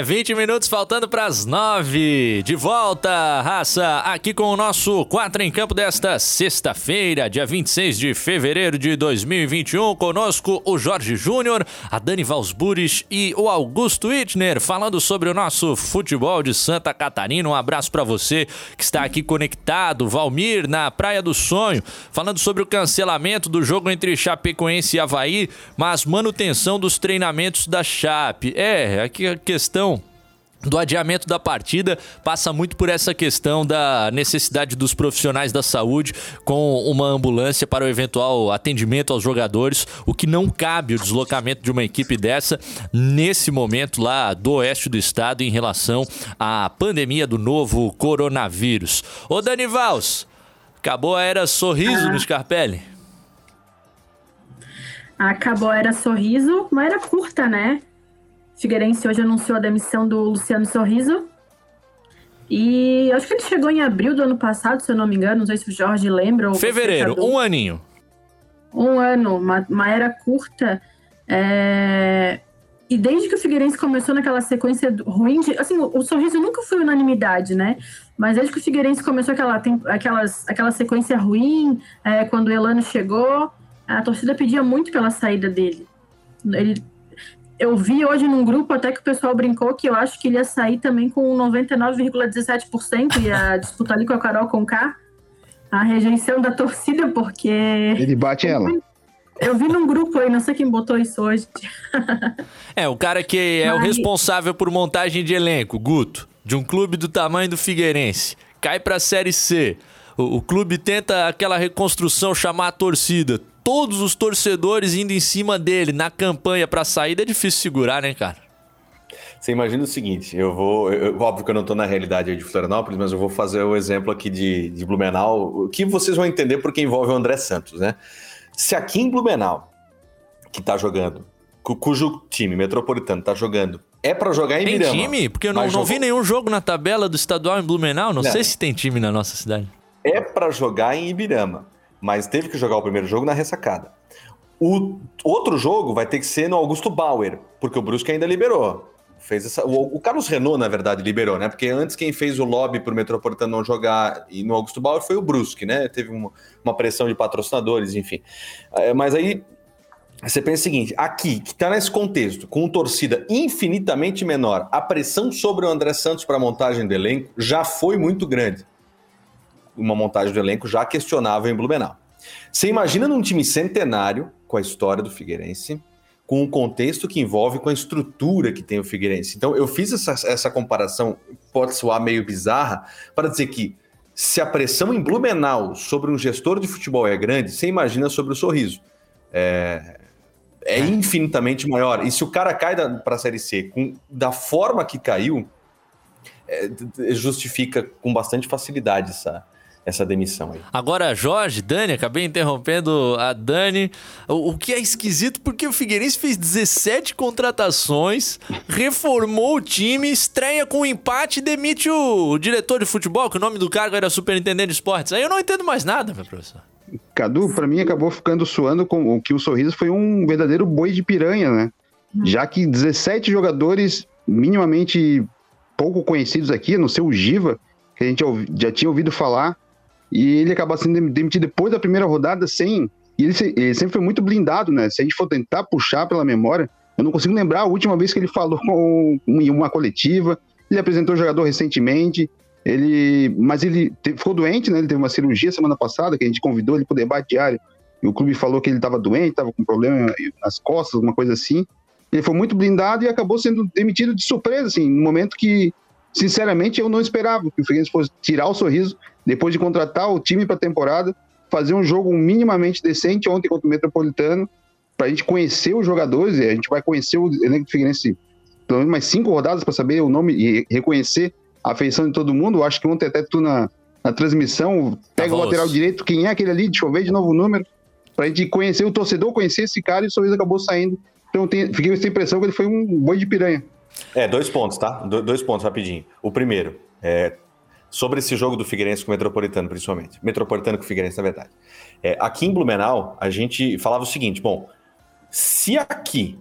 É, 20 minutos faltando para as 9. De volta, raça, aqui com o nosso 4 em campo desta sexta-feira, dia 26 de fevereiro de 2021. Conosco o Jorge Júnior, a Dani Valsburis e o Augusto Wittner, falando sobre o nosso futebol de Santa Catarina. Um abraço para você que está aqui conectado. Valmir, na Praia do Sonho, falando sobre o cancelamento do jogo entre Chapecoense e Havaí, mas manutenção dos treinamentos da Chape. É, aqui a questão do adiamento da partida passa muito por essa questão da necessidade dos profissionais da saúde com uma ambulância para o eventual atendimento aos jogadores, o que não cabe o deslocamento de uma equipe dessa nesse momento lá do oeste do estado em relação à pandemia do novo coronavírus. Ô Dani Vals, acabou a era sorriso no Scarpelli? Acabou a era sorriso, uma era curta, né? Figueirense hoje anunciou a demissão do Luciano Sorriso. E acho que ele chegou em abril do ano passado, se eu não me engano. Não sei se o Jorge lembra. Ou Fevereiro, um aninho. Um ano, uma, uma era curta. É... E desde que o Figueirense começou naquela sequência ruim, de, assim, o, o, sorriso nunca foi unanimidade, né? Mas desde que o Figueirense começou aquela, tem, aquelas, aquela sequência ruim, é, quando o Elano chegou, a torcida pedia muito pela saída dele. Ele eu vi hoje num grupo até que o pessoal brincou que eu acho que ele ia sair também com 99,17%, ia disputar ali com a Carol Conká. A rejeição da torcida, porque. Ele bate ela. Eu vi num grupo aí, não sei quem botou isso hoje. é, o cara que é Mas... o responsável por montagem de elenco, Guto, de um clube do tamanho do Figueirense, cai pra Série C. O, o clube tenta aquela reconstrução, chamar a torcida todos os torcedores indo em cima dele na campanha para saída, é difícil segurar, né, cara? Você imagina o seguinte, eu vou. Eu, óbvio que eu não estou na realidade de Florianópolis, mas eu vou fazer o exemplo aqui de, de Blumenau, que vocês vão entender porque envolve o André Santos, né? Se aqui em Blumenau, que está jogando, cujo time metropolitano está jogando, é para jogar em tem. Tem time? Porque eu não, não vi nenhum jogo na tabela do estadual em Blumenau, não, não. sei se tem time na nossa cidade. É para jogar em Ibirama mas teve que jogar o primeiro jogo na ressacada. O outro jogo vai ter que ser no Augusto Bauer, porque o Brusque ainda liberou. Fez essa, o, o, Carlos Renault, na verdade, liberou, né? Porque antes quem fez o lobby para o Metropolitano não jogar e no Augusto Bauer foi o Brusque, né? Teve uma, uma pressão de patrocinadores, enfim. É, mas aí você pensa o seguinte: aqui, que está nesse contexto, com torcida infinitamente menor, a pressão sobre o André Santos para a montagem do elenco já foi muito grande uma montagem do elenco já questionável em Blumenau. Você imagina num time centenário, com a história do Figueirense, com o contexto que envolve, com a estrutura que tem o Figueirense. Então, eu fiz essa, essa comparação, pode soar meio bizarra, para dizer que se a pressão em Blumenau sobre um gestor de futebol é grande, você imagina sobre o sorriso. É, é infinitamente maior. E se o cara cai para a Série C com, da forma que caiu, é, justifica com bastante facilidade essa, essa demissão aí. Agora, Jorge, Dani, acabei interrompendo a Dani. O, o, que é esquisito porque o Figueirense fez 17 contratações, reformou o time, estreia com um empate e demite o, o, diretor de futebol, que o nome do cargo era superintendente de esportes. Aí eu não entendo mais nada, meu professor. Cadu, para mim acabou ficando suando com o que o Sorriso foi um verdadeiro boi de piranha, né? Já que 17 jogadores minimamente pouco conhecidos aqui, no seu Giva, que a gente já tinha ouvido falar, e ele acaba sendo demitido depois da primeira rodada sem. E ele, ele, sempre foi muito blindado, né? Se a gente for tentar puxar pela memória, eu não consigo lembrar a última vez que ele falou em uma coletiva. Ele apresentou o jogador recentemente. Ele, mas ele ficou doente, né? Ele teve uma cirurgia semana passada que a gente convidou ele para o debate diário. E o clube falou que ele estava doente, estava com problema nas costas, alguma coisa assim. Ele foi muito blindado e acabou sendo demitido de surpresa, assim, no momento que sinceramente, eu não esperava que o Figueirense fosse tirar o sorriso depois de contratar o time para a temporada, fazer um jogo minimamente decente ontem contra o Metropolitano, para a gente conhecer os jogadores, e a gente vai conhecer o elenco do Figueirense pelo menos mais cinco rodadas para saber o nome e reconhecer a feição de todo mundo. Eu acho que ontem até tu na, na transmissão pega o lateral direito, quem é aquele ali, deixa eu ver de novo o número, para a gente conhecer o torcedor, conhecer esse cara e o sorriso acabou saindo. Então tem, fiquei com essa impressão que ele foi um boi de piranha. É, dois pontos, tá? Do, dois pontos rapidinho. O primeiro, é, sobre esse jogo do Figueirense com o Metropolitano, principalmente. Metropolitano com o Figueirense, na verdade. É, aqui em Blumenau, a gente falava o seguinte: bom, se aqui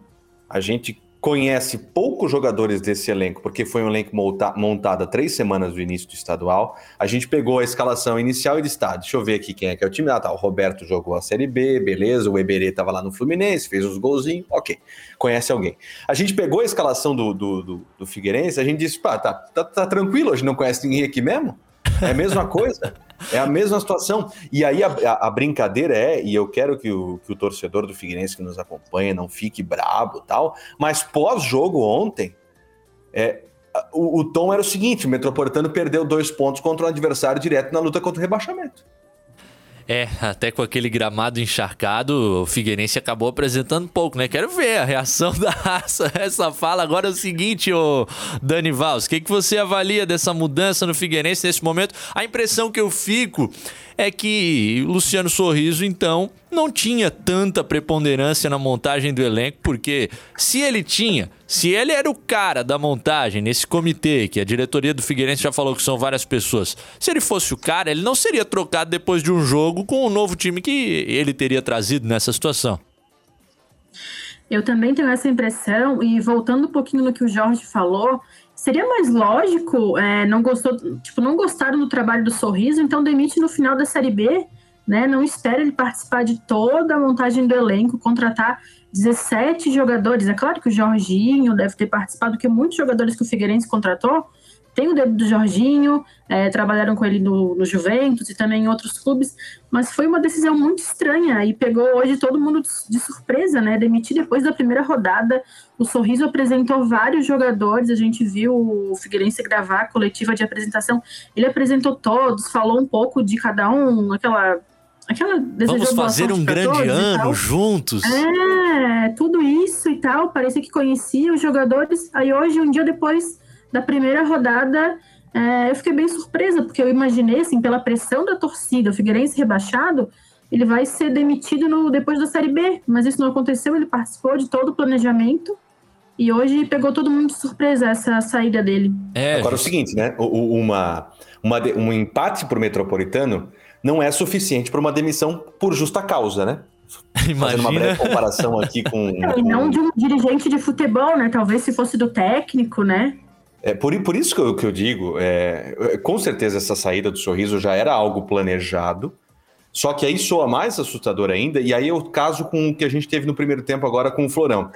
a gente conhece poucos jogadores desse elenco, porque foi um elenco monta montado há três semanas do início do estadual. A gente pegou a escalação inicial e disse: tá, deixa eu ver aqui quem é que é o time. Ah, tá, o Roberto jogou a Série B, beleza. O Eberê estava lá no Fluminense, fez os golzinhos, ok. Conhece alguém. A gente pegou a escalação do, do, do, do Figueirense, a gente disse: pá, tá, tá, tá tranquilo, a gente não conhece ninguém aqui mesmo? É a mesma coisa. É a mesma situação. E aí a, a, brincadeira é, e eu quero que o, que o torcedor do Figueirense que nos acompanha não fique brabo tal, mas pós-jogo ontem, é, o, o tom era o seguinte: o Metropolitano perdeu dois pontos contra um adversário direto na luta contra o rebaixamento. É, até com aquele gramado encharcado, o Figueirense acabou apresentando pouco, né? Quero ver a reação da raça essa fala. Agora é o seguinte, ô Dani Valls, o que, que você avalia dessa mudança no Figueirense nesse momento? A impressão que eu fico é que Luciano Sorriso, então, não tinha tanta preponderância na montagem do elenco, porque se ele tinha, se ele era o cara da montagem nesse comitê, que a diretoria do Figueirense já falou que são várias pessoas, se ele fosse o cara, ele não seria trocado depois de um jogo com o novo time que ele teria trazido nessa situação. Eu também tenho essa impressão, e voltando um pouquinho no que o Jorge falou, Seria mais lógico, é, não gostou, tipo, não gostaram do trabalho do Sorriso, então demite no final da Série B, né? Não espera ele participar de toda a montagem do elenco, contratar 17 jogadores. É claro que o Jorginho deve ter participado, porque muitos jogadores que o Figueirense contratou tem o dedo do Jorginho, é, trabalharam com ele no, no, Juventus e também em outros clubes, mas foi uma decisão muito estranha e pegou hoje todo mundo de surpresa, né? Demitir depois da primeira rodada. O Sorriso apresentou vários jogadores, a gente viu o Figueirense gravar a coletiva de apresentação. Ele apresentou todos, falou um pouco de cada um, aquela aquela Vamos fazer um grande ano juntos. É, tudo isso e tal. Parecia que conhecia os jogadores. Aí hoje, um dia depois, da primeira rodada, é, eu fiquei bem surpresa, porque eu imaginei, assim, pela pressão da torcida, o Figueirense rebaixado, ele vai ser demitido no, depois da Série B, mas isso não aconteceu, ele participou de todo o planejamento, e hoje pegou todo mundo de surpresa essa saída dele. É, Agora é o seguinte, né? Uma, uma, um empate para o Metropolitano não é suficiente para uma demissão por justa causa, né? Imagina. Fazendo uma breve comparação aqui com. E não de um dirigente de futebol, né? Talvez se fosse do técnico, né? É, por, por isso que eu, que eu digo, é, é, com certeza essa saída do sorriso já era algo planejado, só que aí soa mais assustador ainda, e aí eu caso com o que a gente teve no primeiro tempo agora com o Florão.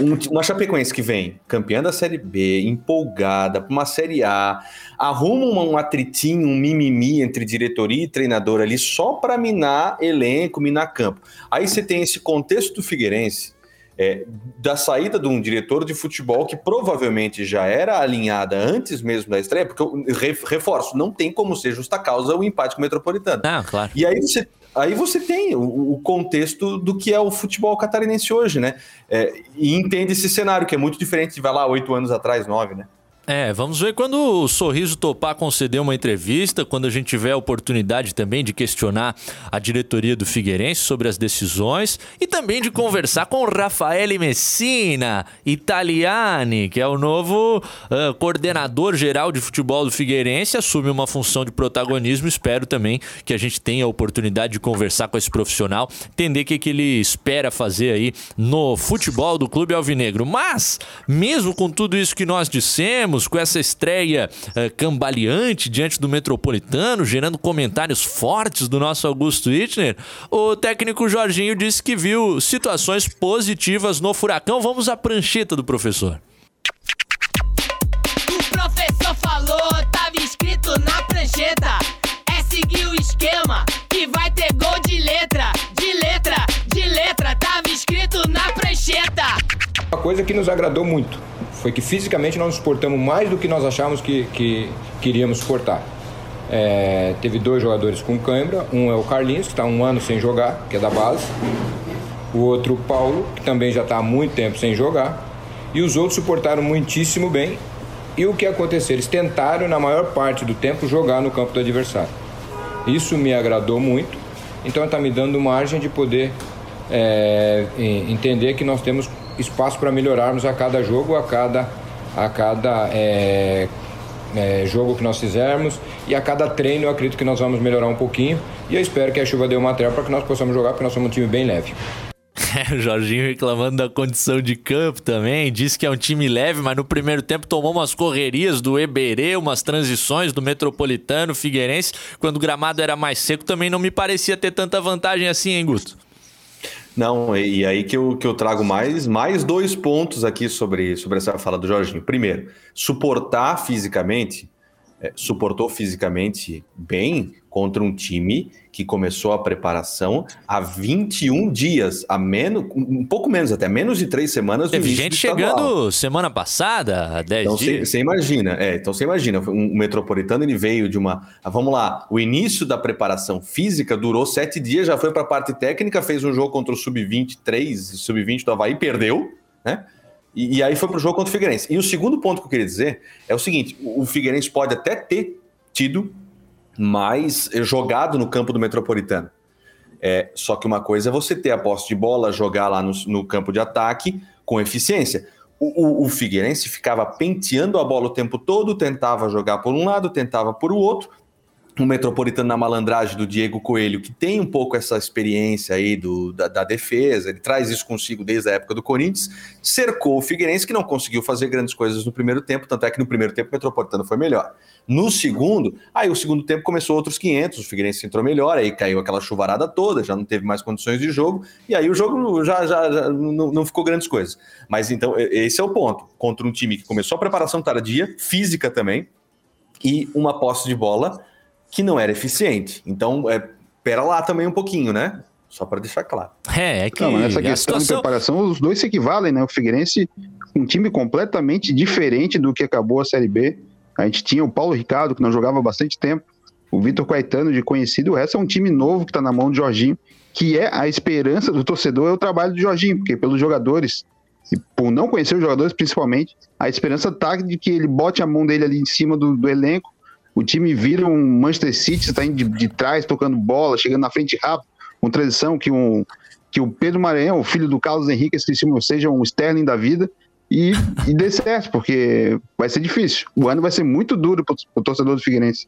Um, uma Chapecoense que vem campeã da Série B, empolgada, para uma Série A, arruma um atritinho, um mimimi entre diretoria e treinador ali só para minar elenco, minar campo. Aí você tem esse contexto do Figueirense, é, da saída de um diretor de futebol que provavelmente já era alinhada antes mesmo da estreia, porque eu reforço, não tem como ser justa causa o empate com o Metropolitano. Ah, claro. E aí você, aí você tem o, o contexto do que é o futebol catarinense hoje, né? É, e entende esse cenário, que é muito diferente de, vai lá, oito anos atrás, nove, né? É, vamos ver quando o Sorriso topar conceder uma entrevista, quando a gente tiver a oportunidade também de questionar a diretoria do Figueirense sobre as decisões e também de conversar com o Rafael Messina Italiani, que é o novo uh, coordenador geral de futebol do Figueirense, assume uma função de protagonismo. Espero também que a gente tenha a oportunidade de conversar com esse profissional, entender o que, que ele espera fazer aí no futebol do Clube Alvinegro. Mas, mesmo com tudo isso que nós dissemos, com essa estreia uh, cambaleante diante do Metropolitano, gerando comentários fortes do nosso Augusto Itner, o técnico Jorginho disse que viu situações positivas no Furacão. Vamos à prancheta do professor. O professor falou, tava escrito na prancheta. É seguir o esquema que vai ter gol de letra, de letra, de letra. Tava escrito na prancheta. Uma coisa que nos agradou muito foi que fisicamente nós suportamos mais do que nós achávamos que, que queríamos suportar. É, teve dois jogadores com cãibra, um é o Carlinhos, que está um ano sem jogar, que é da base, o outro o Paulo, que também já está há muito tempo sem jogar, e os outros suportaram muitíssimo bem. E o que aconteceu? Eles tentaram, na maior parte do tempo, jogar no campo do adversário. Isso me agradou muito, então está me dando margem de poder é, entender que nós temos espaço para melhorarmos a cada jogo, a cada, a cada é, é, jogo que nós fizermos e a cada treino eu acredito que nós vamos melhorar um pouquinho e eu espero que a chuva dê uma material para que nós possamos jogar, porque nós somos um time bem leve. O Jorginho reclamando da condição de campo também. Disse que é um time leve, mas no primeiro tempo tomou umas correrias do Eberê, umas transições do Metropolitano, Figueirense. Quando o gramado era mais seco, também não me parecia ter tanta vantagem assim, hein, Guto? Não, e aí que eu, que eu trago mais, mais dois pontos aqui sobre, sobre essa fala do Jorginho. Primeiro, suportar fisicamente, é, suportou fisicamente bem contra um time que começou a preparação há 21 dias, a menos, um pouco menos, até menos de três semanas. Teve gente chegando semana passada, há 10 então, dias. Você imagina, é, então você imagina, um, metropolitano ele veio de uma. Ah, vamos lá, o início da preparação física durou sete dias, já foi para a parte técnica, fez um jogo contra o Sub-23, Sub-20 do Havaí, perdeu, né? E, e aí foi para o jogo contra o Figueirense. E o segundo ponto que eu queria dizer é o seguinte: o Figueirense pode até ter tido mais jogado no campo do Metropolitano. É, só que uma coisa é você ter a posse de bola, jogar lá no, no campo de ataque com eficiência. O, o, o, Figueirense ficava penteando a bola o tempo todo, tentava jogar por um lado, tentava por o outro, um metropolitano na malandragem do Diego Coelho, que tem um pouco essa experiência aí do, da, da, defesa, ele traz isso consigo desde a época do Corinthians, cercou o Figueirense, que não conseguiu fazer grandes coisas no primeiro tempo, tanto é que no primeiro tempo o metropolitano foi melhor. No segundo, aí o segundo tempo começou outros 500, o Figueirense entrou melhor, aí caiu aquela chuvarada toda, já não teve mais condições de jogo, e aí o jogo já, já, já não, não ficou grandes coisas. Mas então, esse é o ponto. Contra um time que começou a preparação tardia, física também, e uma posse de bola que não era eficiente. Então, é, pera lá também um pouquinho, né? Só para deixar claro. É, é que. Não, nessa questão situação... de preparação, os dois se equivalem, né? O Figueirense, um time completamente diferente do que acabou a Série B. A gente tinha o Paulo Ricardo, que não jogava há bastante tempo, o Vitor Caetano, de conhecido, o resto é um time novo que está na mão de Jorginho, que é a esperança do torcedor, é o trabalho do Jorginho, porque pelos jogadores, e por não conhecer os jogadores principalmente, a esperança tá de que ele bote a mão dele ali em cima do, do elenco o time vira um Manchester City, está indo de, de, trás, tocando bola, chegando na frente rápido, com transição, que, um, que o Pedro Maranhão, o filho do Carlos Henrique, seja um Sterling da vida, e, e dê certo, porque vai ser difícil. O ano vai ser muito duro para o torcedor do Figueirense.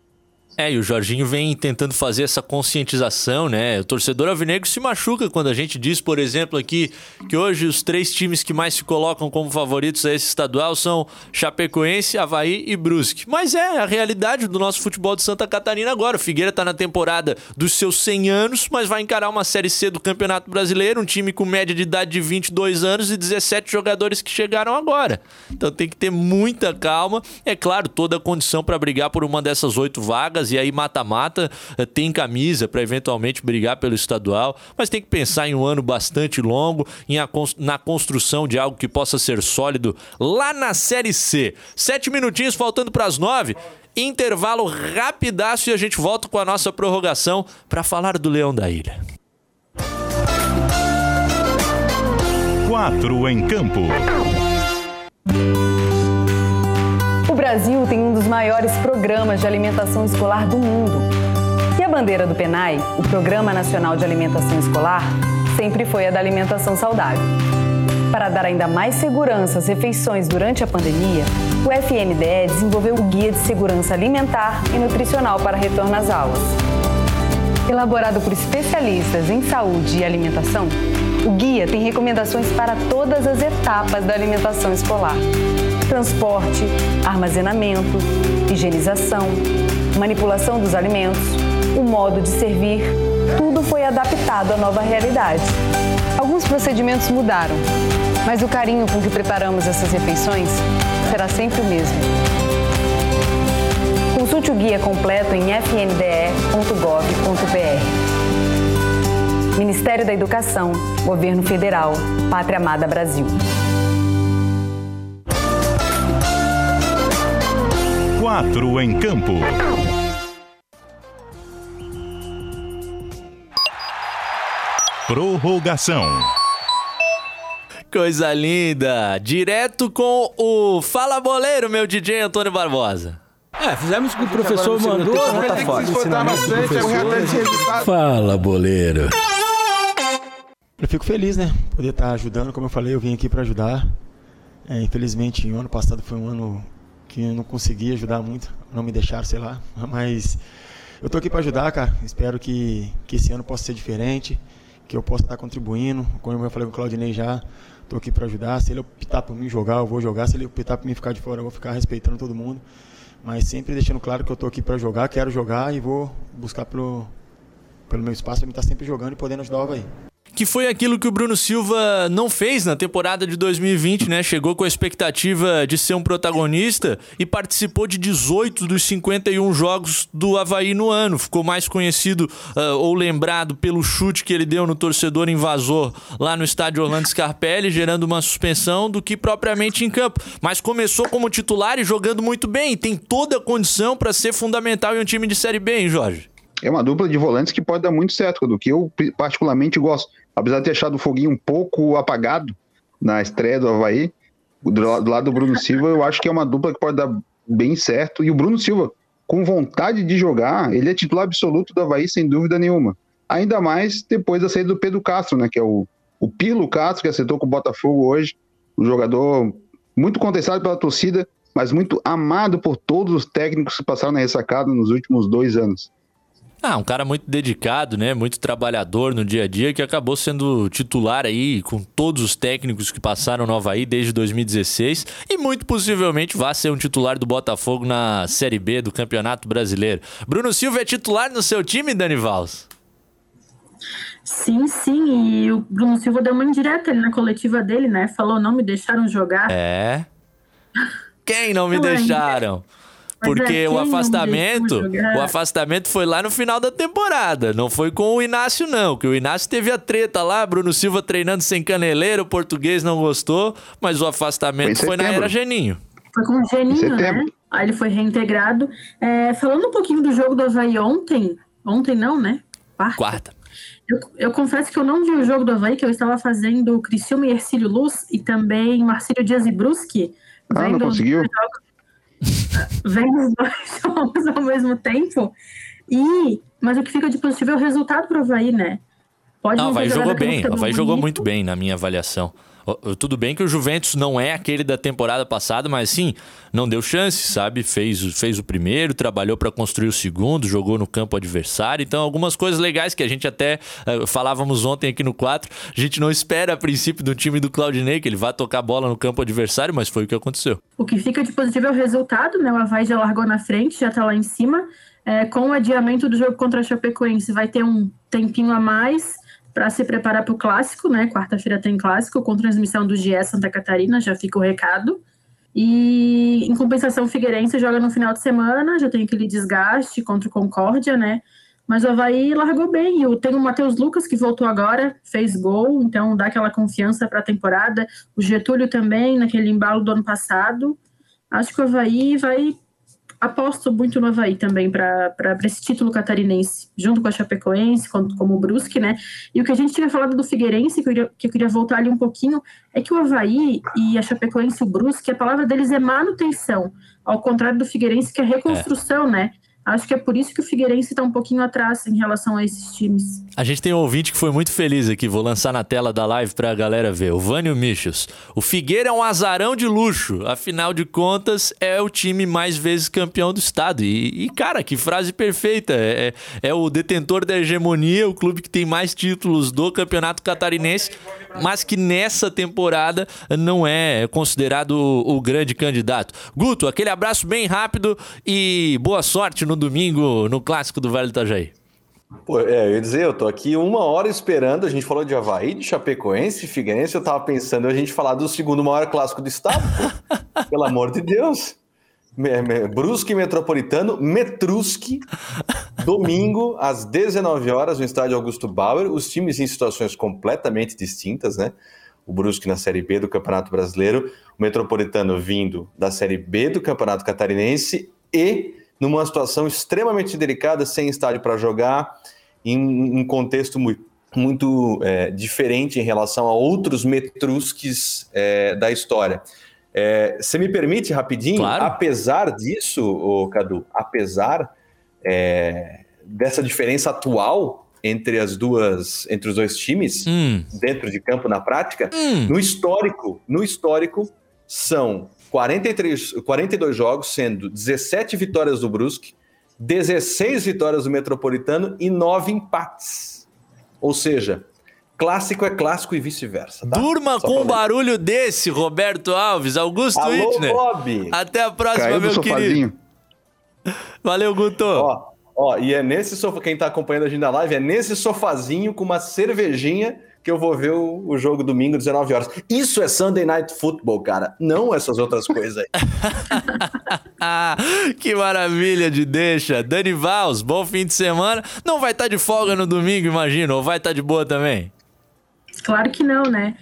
É, e o Jorginho vem tentando fazer essa conscientização, né? O torcedor alvinegro se machuca quando a gente diz, por exemplo, aqui que hoje os três times que mais se colocam como favoritos a esse estadual são Chapecoense, Havaí e Brusque. Mas é a realidade do nosso futebol de Santa Catarina agora. O Figueira tá na temporada dos seus 100 anos, mas vai encarar uma Série C do Campeonato Brasileiro, um time com média de idade de 22 anos e 17 jogadores que chegaram agora. Então tem que ter muita calma. É claro, toda a condição para brigar por uma dessas oito vagas e aí mata-mata eh, tem camisa para eventualmente brigar pelo estadual, mas tem que pensar em um ano bastante longo, em a, na construção de algo que possa ser sólido lá na Série C. Sete minutinhos faltando para as nove. Intervalo rapidaço e a gente volta com a nossa prorrogação para falar do Leão da Ilha. Quatro em campo. Brasil tem um dos maiores programas de alimentação escolar do mundo. E a bandeira do PENAI, o Programa Nacional de Alimentação Escolar, sempre foi a da alimentação saudável. Para dar ainda mais segurança às refeições durante a pandemia, o FNDE desenvolveu o Guia de Segurança Alimentar e Nutricional para retorno às aulas. Elaborado por especialistas em saúde e alimentação, o guia tem recomendações para todas as etapas da alimentação escolar transporte, armazenamento, higienização, manipulação dos alimentos, o modo de servir, tudo foi adaptado à nova realidade. Alguns procedimentos mudaram, mas o carinho com que preparamos essas refeições será sempre o mesmo. Consulte o guia completo em fnde.gov.br. Ministério da Educação, Governo Federal, Pátria Amada Brasil. Quatro em campo. Prorrogação. Coisa linda! Direto com o Fala Boleiro, meu DJ Antônio Barbosa. É, fizemos o que o professor mandou. Esforçar bastante, é. Fala, boleiro. Eu fico feliz, né? Poder estar ajudando, como eu falei, eu vim aqui para ajudar. É, infelizmente, o ano passado foi um ano que não consegui ajudar muito, não me deixaram, sei lá. Mas eu tô aqui para ajudar, cara. Espero que, que esse ano possa ser diferente, que eu possa estar contribuindo. Como eu falei com o Claudinei já, tô aqui para ajudar. Se ele optar por mim jogar, eu vou jogar. Se ele optar por mim ficar de fora, eu vou ficar respeitando todo mundo. Mas sempre deixando claro que eu tô aqui para jogar, quero jogar e vou buscar pelo, pelo meu espaço para me estar sempre jogando e podendo ajudar o Havaí que foi aquilo que o Bruno Silva não fez na temporada de 2020, né? Chegou com a expectativa de ser um protagonista e participou de 18 dos 51 jogos do Havaí no ano. Ficou mais conhecido uh, ou lembrado pelo chute que ele deu no torcedor invasor lá no estádio Orlando Scarpelli, gerando uma suspensão, do que propriamente em campo. Mas começou como titular e jogando muito bem. Tem toda a condição para ser fundamental em um time de Série B, hein, Jorge? É uma dupla de volantes que pode dar muito certo, do que eu particularmente gosto apesar de ter achado o Foguinho um pouco apagado na estreia do Havaí, do, lado do Bruno Silva, eu acho que é uma dupla que pode dar bem certo. E o Bruno Silva, com vontade de jogar, ele é titular absoluto do Havaí, sem dúvida nenhuma. Ainda mais depois da saída do Pedro Castro, né? Que é o, o Pilo Castro, que acertou com o Botafogo hoje. Um jogador muito contestado pela torcida, mas muito amado por todos os técnicos que passaram na ressacada nos últimos dois anos. Ah, um cara muito dedicado, né? Muito trabalhador no dia a dia, que acabou sendo titular aí com todos os técnicos que passaram no Havaí desde 2016 e muito possivelmente vai ser um titular do Botafogo na Série B do Campeonato Brasileiro. Bruno Silva é titular no seu time, Dani Valls? Sim, sim, e o Bruno Silva deu uma indireta ali na coletiva dele, né? Falou, não me deixaram jogar. É. Quem não me deixaram? Porque é, o afastamento, o afastamento foi lá no final da temporada, não foi com o Inácio não, que o Inácio teve a treta lá, Bruno Silva treinando sem caneleiro, o português não gostou, mas o afastamento foi, foi na era Geninho. Foi com o Geninho, né? Aí ele foi reintegrado. É, falando um pouquinho do jogo do Havaí ontem, ontem não, né? Quarta. Quarta. Eu, eu, confesso que eu não vi o jogo do Havaí, que eu estava fazendo Criciúma e Ercílio Luz e também Marcílio Dias e Brusque. Ah, não conseguiu? Jogos vendo os dois jogos ao mesmo tempo. E, mas o que fica de positivo é o resultado pro Havaí, né? Pode não, Havaí jogou bem, o Havaí jogou muito bem na minha avaliação. Tudo bem que o Juventus não é aquele da temporada passada, mas sim, não deu chance, sabe? Fez, fez o primeiro, trabalhou para construir o segundo, jogou no campo adversário. Então, algumas coisas legais que a gente até uh, falávamos ontem aqui no 4. A gente não espera a princípio do time do Claudinei que ele vá tocar bola no campo adversário, mas foi o que aconteceu. O que fica de positivo é o resultado, né? O Havaí já largou na frente, já tá lá em cima. É, com o adiamento do jogo contra a Chapecoense, vai ter um tempinho a mais para se preparar para o clássico, né? Quarta-feira tem clássico com transmissão do GE Santa Catarina, já fica o recado. E em compensação, o Figueirense joga no final de semana, já tem aquele desgaste contra o Concórdia, né? Mas o Havaí largou bem. Eu tenho o Matheus Lucas, que voltou agora, fez gol, então dá aquela confiança para a temporada. O Getúlio também, naquele embalo do ano passado. Acho que o Havaí vai aposto muito no Havaí também para esse título catarinense, junto com a Chapecoense, como, como o Brusque, né? E o que a gente tinha falado do Figueirense, que eu, queria, que eu queria voltar ali um pouquinho, é que o Havaí e a Chapecoense e o Brusque, a palavra deles é manutenção, ao contrário do Figueirense, que é reconstrução, é. né? Acho que é por isso que o Figueirense está um pouquinho atrás em relação a esses times. A gente tem um ouvinte que foi muito feliz aqui, vou lançar na tela da live para a galera ver. O Vânio Michos. O Figueira é um azarão de luxo, afinal de contas é o time mais vezes campeão do estado. E, e cara, que frase perfeita. É, é, é o detentor da hegemonia, o clube que tem mais títulos do campeonato catarinense, mas que nessa temporada não é considerado o, o grande candidato. Guto, aquele abraço bem rápido e boa sorte no domingo no clássico do Vale do Itajaí? Pô, é, eu ia dizer, eu tô aqui uma hora esperando. A gente falou de Havaí, de Chapecoense, Figueirense. Eu tava pensando a gente falar do segundo maior clássico do estado. Pelo amor de Deus. Brusque Metropolitano, Metrusque, domingo às 19 horas no estádio Augusto Bauer. Os times em situações completamente distintas, né? O Brusque na Série B do Campeonato Brasileiro, o Metropolitano vindo da Série B do Campeonato Catarinense e numa situação extremamente delicada, sem estádio para jogar, em um contexto muito, muito é, diferente em relação a outros metrusques é, da história. É, você me permite rapidinho? Claro. Apesar disso, ô, Cadu, apesar é, dessa diferença atual entre as duas, entre os dois times, Hum. dentro de campo na prática, no histórico, no histórico são 43, 42 jogos, sendo 17 vitórias do Brusque, 16 vitórias do Metropolitano e 9 empates. Ou seja, clássico é clássico e vice-versa. tá? Durma Só com um barulho desse, Roberto Alves, Augusto Alô. Bob! Até a próxima, Caiu meu sofazinho. querido. Valeu, Guto. Ó, ó, e é nesse sofá, quem tá acompanhando a gente na live, é nesse sofazinho com uma cervejinha que eu vou ver o, o jogo domingo, 19 horas. Isso é Sunday Night Football, cara. Não essas outras coisas aí. Ah, que maravilha de deixa. Dani Vals, bom fim de semana. Não vai estar de folga no domingo, imagino, ou vai estar de boa também? Claro que não, né?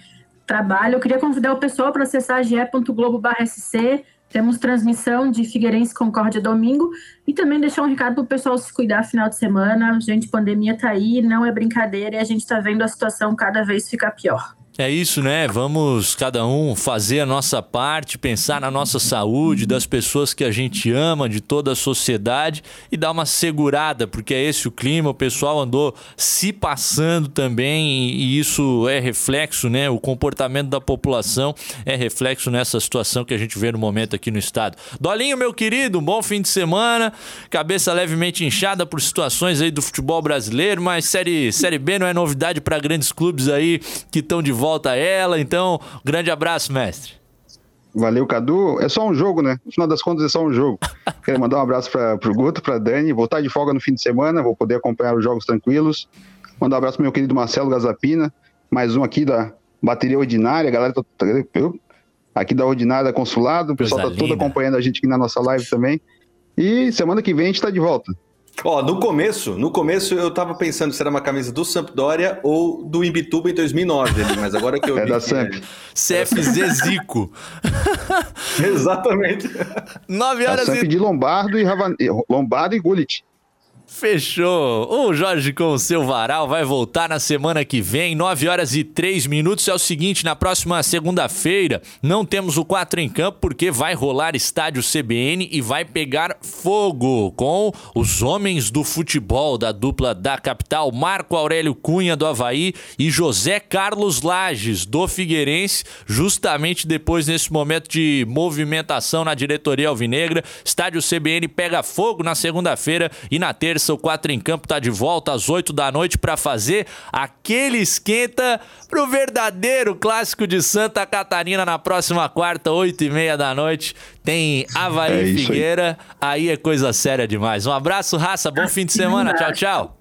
Trabalho. Eu queria convidar o pessoal para acessar ge.globo.sc. Temos transmissão de Figueirense Concórdia domingo. E também deixar um recado para o pessoal se cuidar final de semana. Gente, pandemia tá aí, não é brincadeira e a gente tá vendo a situação cada vez ficar pior. É isso, né? Vamos cada um fazer a nossa parte, pensar na nossa saúde, das pessoas que a gente ama, de toda a sociedade e dar uma segurada, porque é esse o clima. O pessoal andou se passando também e isso é reflexo, né? O comportamento da população é reflexo nessa situação que a gente vê no momento aqui no estado. Dolinho, meu querido, um bom fim de semana. Cabeça levemente inchada por situações aí do futebol brasileiro, mas série, série B não é novidade para grandes clubes aí que estão de volta a ela. Então, grande abraço, mestre. Valeu, Cadu. É só um jogo, né? No final das contas, é só um jogo. Quero mandar um abraço para o Guto, para Dani. Vou estar de folga no fim de semana, vou poder acompanhar os jogos tranquilos. Mandar um abraço pro meu querido Marcelo Gazapina. Mais um aqui da bateria ordinária. A galera tá, tá- aqui da Ordinária Consulado. O pessoal Coisa tá todo acompanhando a gente aqui na nossa live também. E semana que vem a gente tá de volta. Ó, no começo, no começo eu tava pensando se era uma camisa do Sampdoria ou do Imbituba em 2009, ali, mas agora que eu É vi da que Samp. CFZ Zico. Exatamente. 9 A horas Samp e de Lombardo e, Ravan... Lombardo e Gullit. Fechou. O Jorge com o seu varal vai voltar na semana que vem, 9 horas e 3 minutos. É o seguinte, na próxima segunda-feira não temos o 4 em campo porque vai rolar estádio CBN e vai pegar fogo com os homens do futebol da dupla da capital, Marco Aurélio Cunha do Havaí e José Carlos Lages do Figueirense, justamente depois nesse momento de movimentação na diretoria alvinegra. Estádio CBN pega fogo na segunda-feira e na terça o 4 em campo tá de volta às 8 da noite para fazer aquele esquenta pro verdadeiro clássico de Santa Catarina na próxima quarta, 8 e meia da noite. Tem Havaí É isso aí. Figueira, aí é coisa séria demais. Um abraço, raça, bom fim de semana, tchau, tchau.